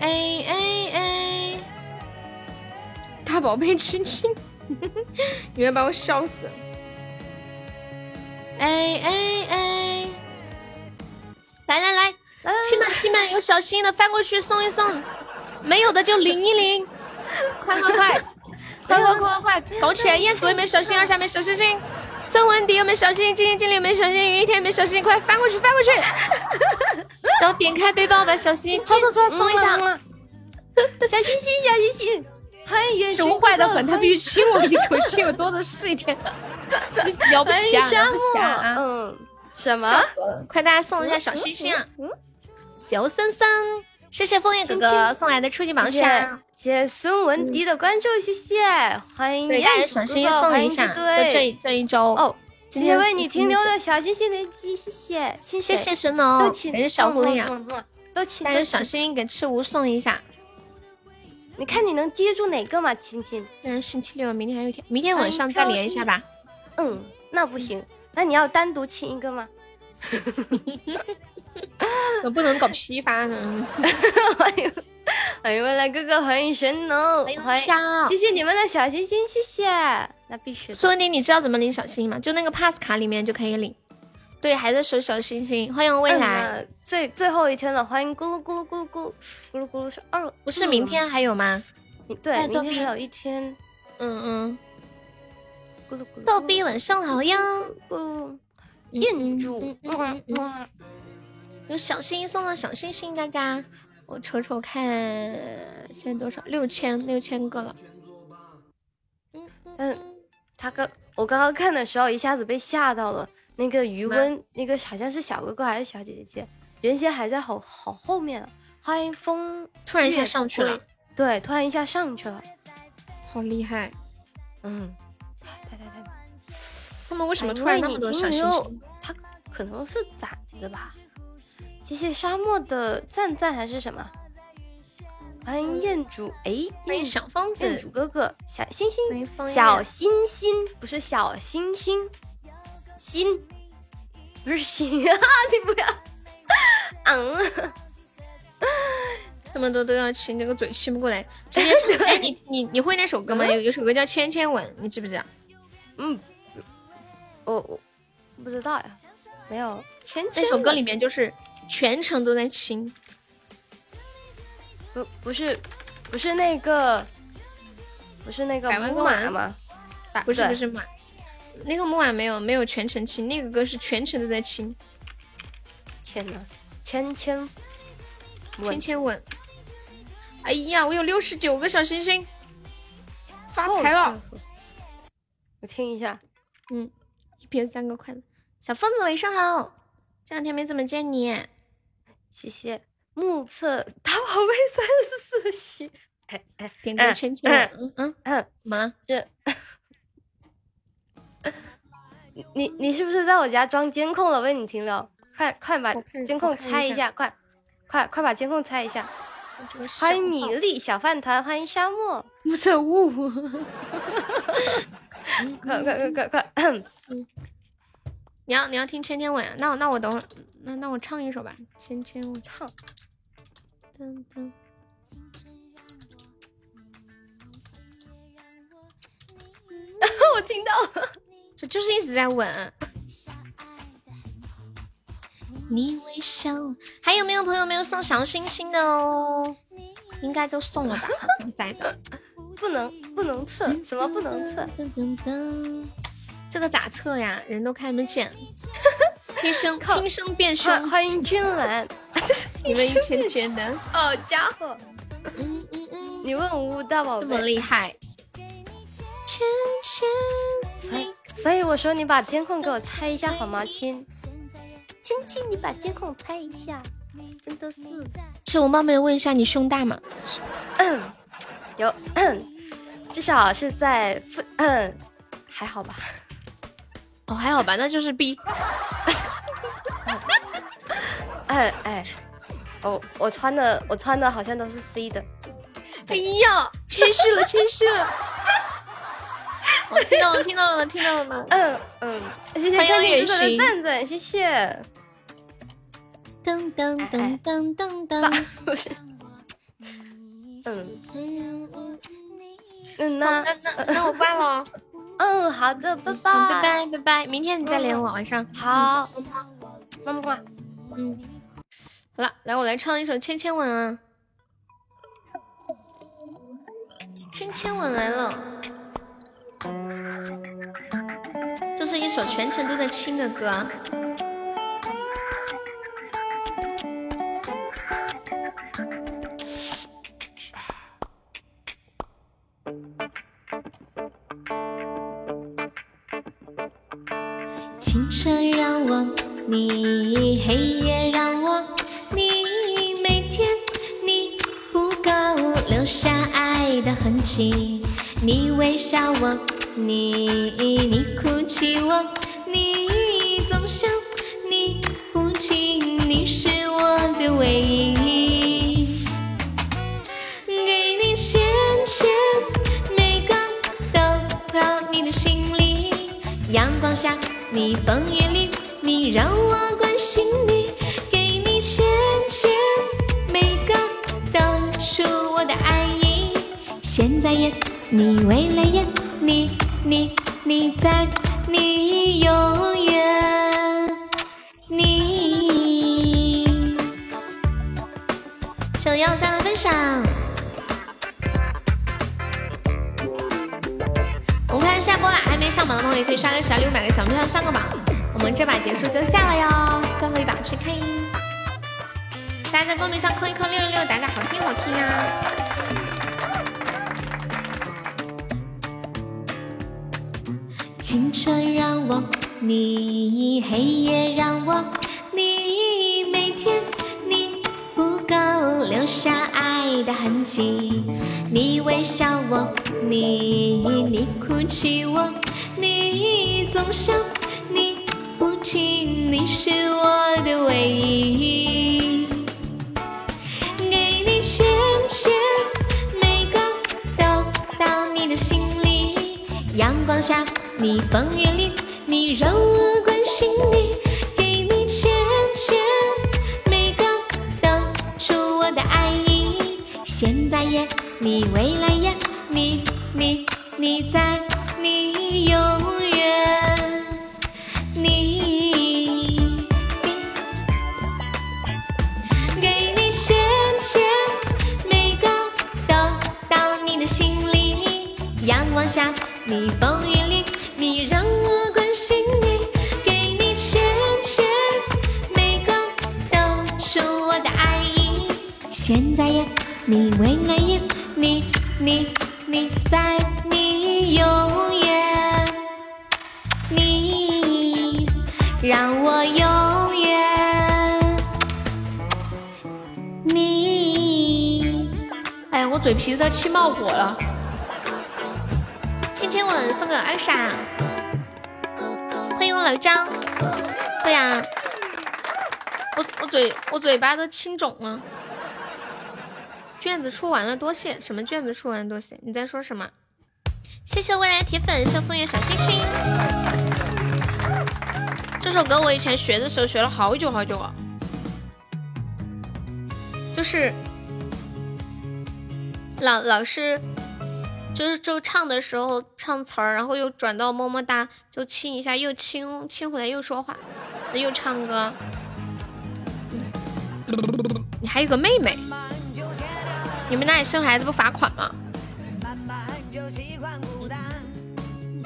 哎哎哎！大宝贝亲亲，你要把我笑死！哎哎哎！来来来亲们亲们，有小心的翻过去送一送，没有的就领一领，快快快，快快快快快，搞起来！彦祖有没有小心？二下没小心心，孙文迪有没有小心？基金经理有没有小心？雨一天有没有小心？快翻过去翻过去，然后 点开背包把小心操作出来送一下。小心心，小星星，欢迎远熊坏的很，他必须亲我一口气，我多的是一天，要不欢迎下，沙漠要不下，啊！嗯，什么？快大家送一下小心心啊！小森森，谢谢枫叶哥哥送来的初级榜谢上，谢谢孙文迪的关注，谢谢，欢迎对大家彦祖哥小心心哥欢迎送一下，这在这对这一周。哦，谢谢为你停留的小星星连击，谢谢，谢谢神农感谢小狐狸啊！啊，都请大家小心心给赤无送一下。你看你能接住哪个嘛，亲亲？那星期六，明天还有一天，明天晚上再连一下吧。嗯，那不行，那你要单独亲一个吗？我不能搞批发呢。欢迎欢迎未来哥哥，欢迎神农，欢迎，飘谢谢你们的小心心，谢谢，那必须的。苏文迪，你知道怎么领小心心吗？就那个 pass 卡里面就可以领。对，还在守小星星。欢迎未来，嗯最最后一天了，欢迎咕噜咕噜咕噜咕噜咕噜咕噜是二，不是明天还有吗？嗯？对，明天还有一天。嗯嗯。咕噜咕噜，逗比晚上好呀。咕噜，嗯彦祖嗯，嗯嗯嗯嗯有小心心送的小星星，大家我瞅瞅看，现在多少？六千六千个了。嗯嗯，他刚我刚刚看的时候，一下子被吓到了。那个余温，那个好像是小哥哥还是小姐姐，原先还在好好后面了。欢迎风，突然一下上去了，对，突然一下上去了。好厉害！嗯，太太太，他们为什么哎突然那么多小星星？他可能是攒的吧。谢谢沙漠的赞赞还是什么？欢迎彦祖，哎，欢迎彦小疯彦祖子，哥哥，小星星，小星星不是小星星，星不是心啊！你不要，嗯，这么多都要亲，这个嘴亲不过来，直接唱。哎，你你你会那首歌吗？有有首歌叫《千千吻》，你知不知道？嗯，我我不知道呀，没有。千那首歌里面就是全程都在亲。不不是不是那个不是那个木百万个吗？不是不是马，那个木马没有没有全程亲，那个歌是全程都在亲，天呐，千千千千吻。哎呀，我有六十九个小星星，发财了！！我听一下，嗯，一边三个快乐。小疯子晚上好，这两天没怎么见你。谢谢。目测大宝贝三十四喜，哎哎，点个千千吻，嗯嗯，嗯，怎么了？这你你是不是在我家装监控了？为你停留，快快把监控拆一下，快快快把监控拆一下！欢迎米粒小饭团，欢迎沙漠，目测物。快快快快快！你要你要听千千吻啊？那我那我等会儿，那那我唱一首吧，千千我。唱，噔噔。我听到了。这就是一直在吻。你微笑，还有没有朋友没有送小星星的哦？应该都送了吧？在的。不能不能测，什么不能测？噔噔噔，这个咋测呀？人都看不见。听声听声辨声，欢迎君兰，你们一圈圈的，好家伙！嗯嗯嗯，你问吴大宝这么，厉害。圈圈，所以我说你把监控给我拆一下好吗，亲？亲亲，你把监控拆一下，真的是。是我冒昧问一下，你胸大吗？嗯，有，嗯，至少是在腹，嗯，还好吧。哦，还好吧，那就是 B。哎哎，我我穿的我穿的好像都是 C 的。哎呀，谦虚了，谦虚了。我听到了，听到了，听到了。吗？嗯嗯，谢谢欢迎看见哥哥的赞赞，谢谢。噔噔噔噔噔噔。嗯。嗯嗯，嗯，那那 那我挂了哦，嗯，好的，拜嗯拜拜拜。拜拜，明天你再连我晚上。好，么么挂。嗯，好了，来我来唱一首《千千吻》啊，《千千吻》来了，首全程都在听的歌皮子气冒火了。千千吻送给二傻，欢迎我老张。对呀、我我嘴我嘴巴都青肿了。卷子出完了，多谢。什么卷子出完了多谢？你在说什么？谢谢未来铁粉，谢谢枫叶小星星。这首歌我以前学的时候学了好久好久啊。就是老老是就是就唱的时候唱词儿，然后又转到么么哒，就亲一下，又亲亲回来又说话，又唱歌。你还有个妹妹，你们那里生孩子不罚款吗？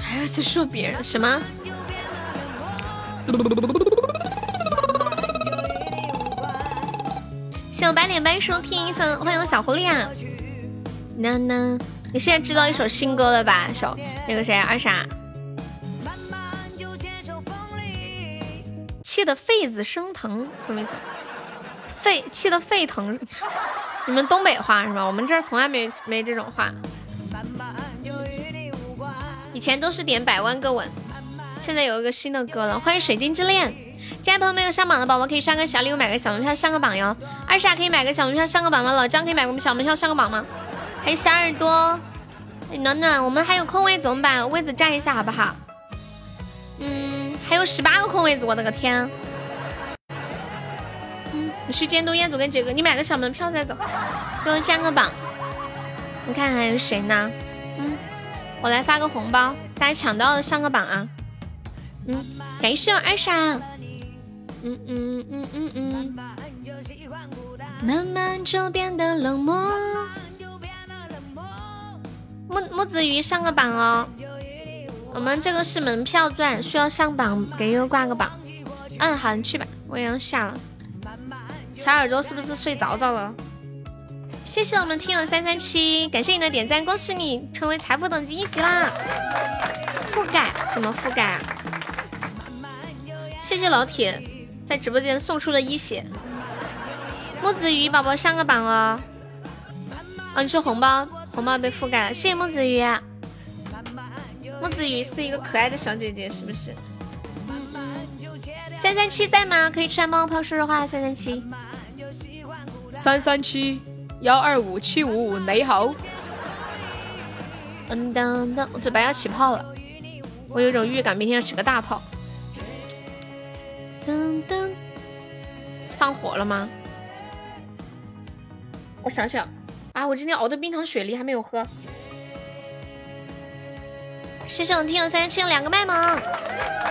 还要在说别人什么？谢我八点半收听，送欢迎我小狐狸啊！呐呐，你现在知道一首新歌了吧？首那个谁二傻，气得痱子生疼，什么意思？肺气得沸腾，你们东北话是吧？我们这儿从来没没这种话。以前都是点百万个吻，现在有一个新的歌了。欢迎水晶之恋，进来朋友没有上榜的宝宝可以刷个小礼物，买个小门票上个榜哟。二傻可以买个小门票上个榜吗？老张可以买个小门票上个榜吗？还有小耳朵，暖暖，我们还有空位怎么办？位子占一下好不好？嗯，还有十八个空位子，我的个天！嗯，你去监督彦祖跟杰哥，你买个小门票再走，给我占个榜。你看还有谁呢？嗯，我来发个红包，大家抢到的上个榜啊！嗯，感谢我二傻，嗯嗯嗯嗯嗯，慢慢就变得冷漠。木木子鱼上个榜哦，我们这个是门票钻，需要上榜，给悠悠挂个榜。嗯，好，你去吧，我也要下了。小耳朵是不是睡着着了？谢谢我们听友三三七，感谢你的点赞，恭喜你成为财富等级一级啦！覆盖什么覆盖啊？谢谢老铁在直播间送出了一血。木子鱼宝宝上个榜哦！啊，你说红包红包被覆盖了，谢谢木子鱼。木子鱼是一个可爱的小姐姐，是不是？三三七在吗？可以出来帮我抛说说话。三三七，三三七幺二五七五五，你好。嗯噔噔，我嘴巴要起泡了，我有种预感，明天要起个大泡。噔噔，上火了吗？我想想啊，我今天熬的冰糖雪梨还没有喝。谢谢我听友三三七两个麦萌，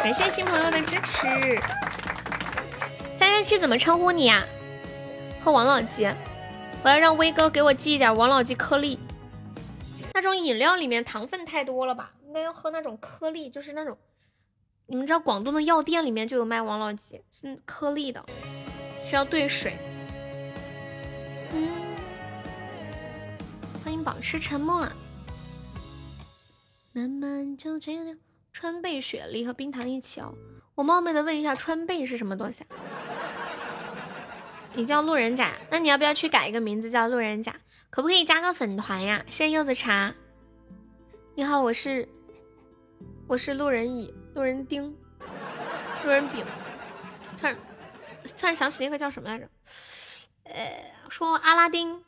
感谢新朋友的支持。三三七怎么称呼你呀？喝王老吉，我要让威哥给我寄一点王老吉颗粒。那种饮料里面糖分太多了吧？应该要喝那种颗粒，就是那种，你们知道广东的药店里面就有卖王老吉，是颗粒的，需要兑水。欢迎保持沉默啊。慢慢就这样，川贝雪梨和冰糖一起哦。我冒昧的问一下，川贝是什么东西啊？你叫路人甲，那你要不要去改一个名字叫路人甲？可不可以加个粉团呀？谢谢柚子茶。你好，我是我是路人乙、路人丁、路人丙。突然突然想起那个叫什么来着？呃，说阿拉丁，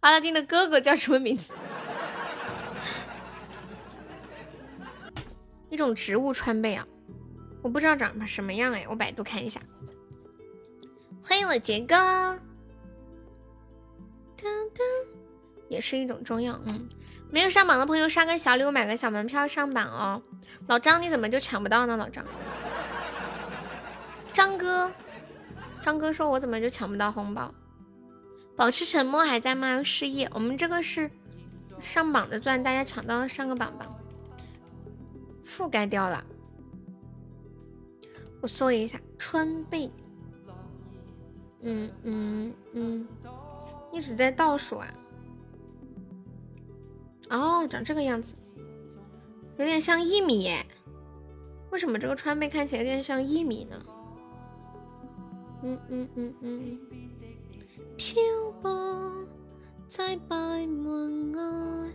阿拉丁的哥哥叫什么名字？一种植物川贝啊，我不知道长什么样哎，我百度看一下。欢迎我杰哥，也是一种中药。嗯，没有上榜的朋友刷个小礼物，买个小门票上榜哦。老张你怎么就抢不到呢？老张，张哥，张哥说我怎么就抢不到红包？保持沉默还在吗？失业，我们这个是上榜的钻，大家抢到了上个榜吧。覆盖掉了，我搜一下川贝。嗯嗯嗯，一直在倒数啊。哦，长这个样子，有点像薏米耶。为什么这个川贝看起来有点像薏米呢？嗯嗯嗯嗯。在百门外。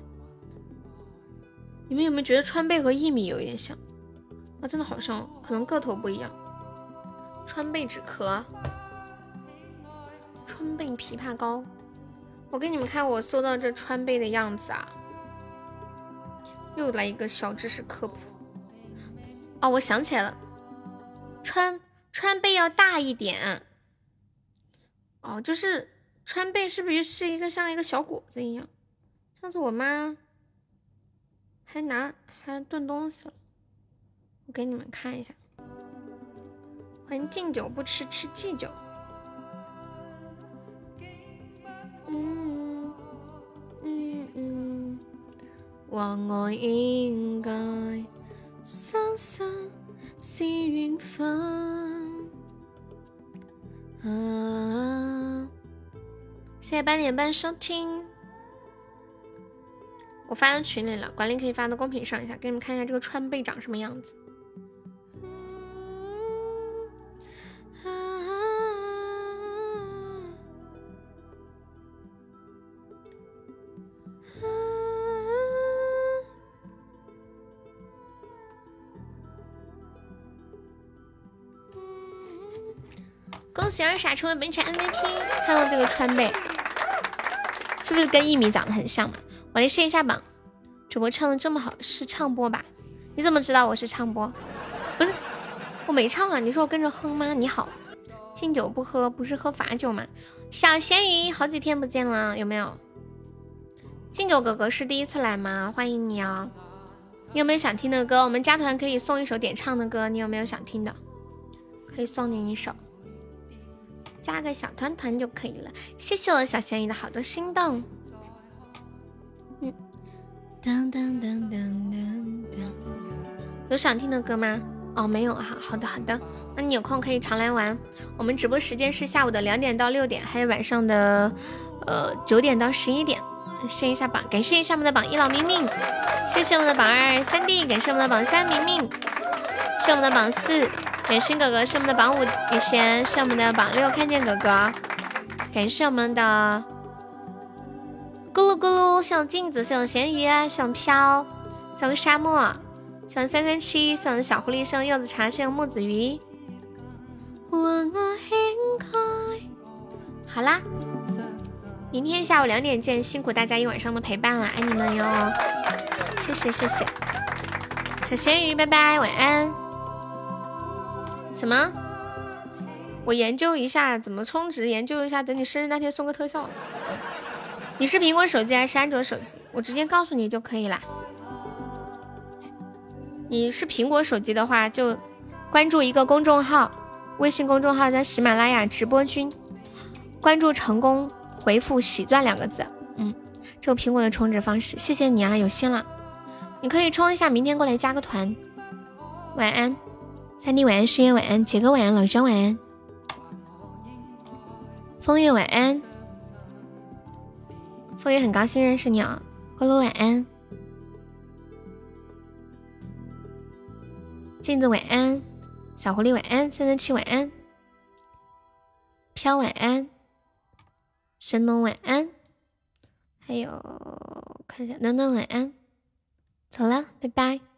你们有没有觉得川贝和薏米有一点像？啊，真的好像，可能个头不一样。川贝止咳，川贝枇杷膏。我给你们看我搜到这川贝的样子啊。又来一个小知识科普。哦，我想起来了，川川贝要大一点。哦，就是川贝是不是是一个像一个小果子一样？上次我妈。还拿还炖东西了，我给你们看一下。欢迎敬酒不吃吃祭酒。嗯嗯嗯，话我应该相信是缘分。啊！谢谢八点半收听。我发到群里了，管理可以发到公屏上一下，给你们看一下这个川贝长什么样子。恭喜二傻成为本场 MVP！看到这个川贝，是不是跟一米长得很像嘛？我来试一下榜，主播唱的这么好，是唱播吧？你怎么知道我是唱播？不是，我没唱啊！你说我跟着哼吗？你好，敬酒不喝不是喝罚酒吗？小咸鱼，好几天不见了，有没有？敬酒哥哥是第一次来吗？欢迎你哦！你有没有想听的歌？我们加团可以送一首点唱的歌，你有没有想听的？可以送你一首，加个小团团就可以了。谢谢我小咸鱼的好多心动。嗯，当当当当当当，有想听的歌吗？哦，没有啊。好的好的，那你有空可以常来玩。我们直播时间是下午的两点到六点，还有晚上的呃九点到十一点。谢一下榜，感谢一下我们的榜一老明明，谢谢我们的榜二三弟，感谢我们的榜三明明，谢我们的榜四远勋哥哥，是我们的榜五雨贤，是我们的榜六看见哥哥，感谢我们的咕噜咕噜，像镜子，像咸鱼，像飘，像沙漠，像三三七，像小狐狸，像柚子茶，像木子鱼。好啦。明天下午两点见，辛苦大家一晚上的陪伴了，爱你们哟！谢谢谢谢，小咸鱼，拜拜，晚安。什么？我研究一下怎么充值，研究一下，等你生日那天送个特效。你是苹果手机还是安卓手机？我直接告诉你就可以啦。你是苹果手机的话，就关注一个公众号，微信公众号叫喜马拉雅直播君，关注成功。回复“喜钻”两个字，嗯，这个苹果的充值方式，谢谢你啊，有心了，你可以充一下，明天过来加个团。晚安，三弟晚安，诗月晚安，杰哥晚安，老张晚安，风月晚安，风月很高兴认识你啊，咕噜晚安，镜子晚安，小狐狸晚安，三三七晚安，飘晚安。神农晚安，还有看一下暖暖晚安，走了，拜拜。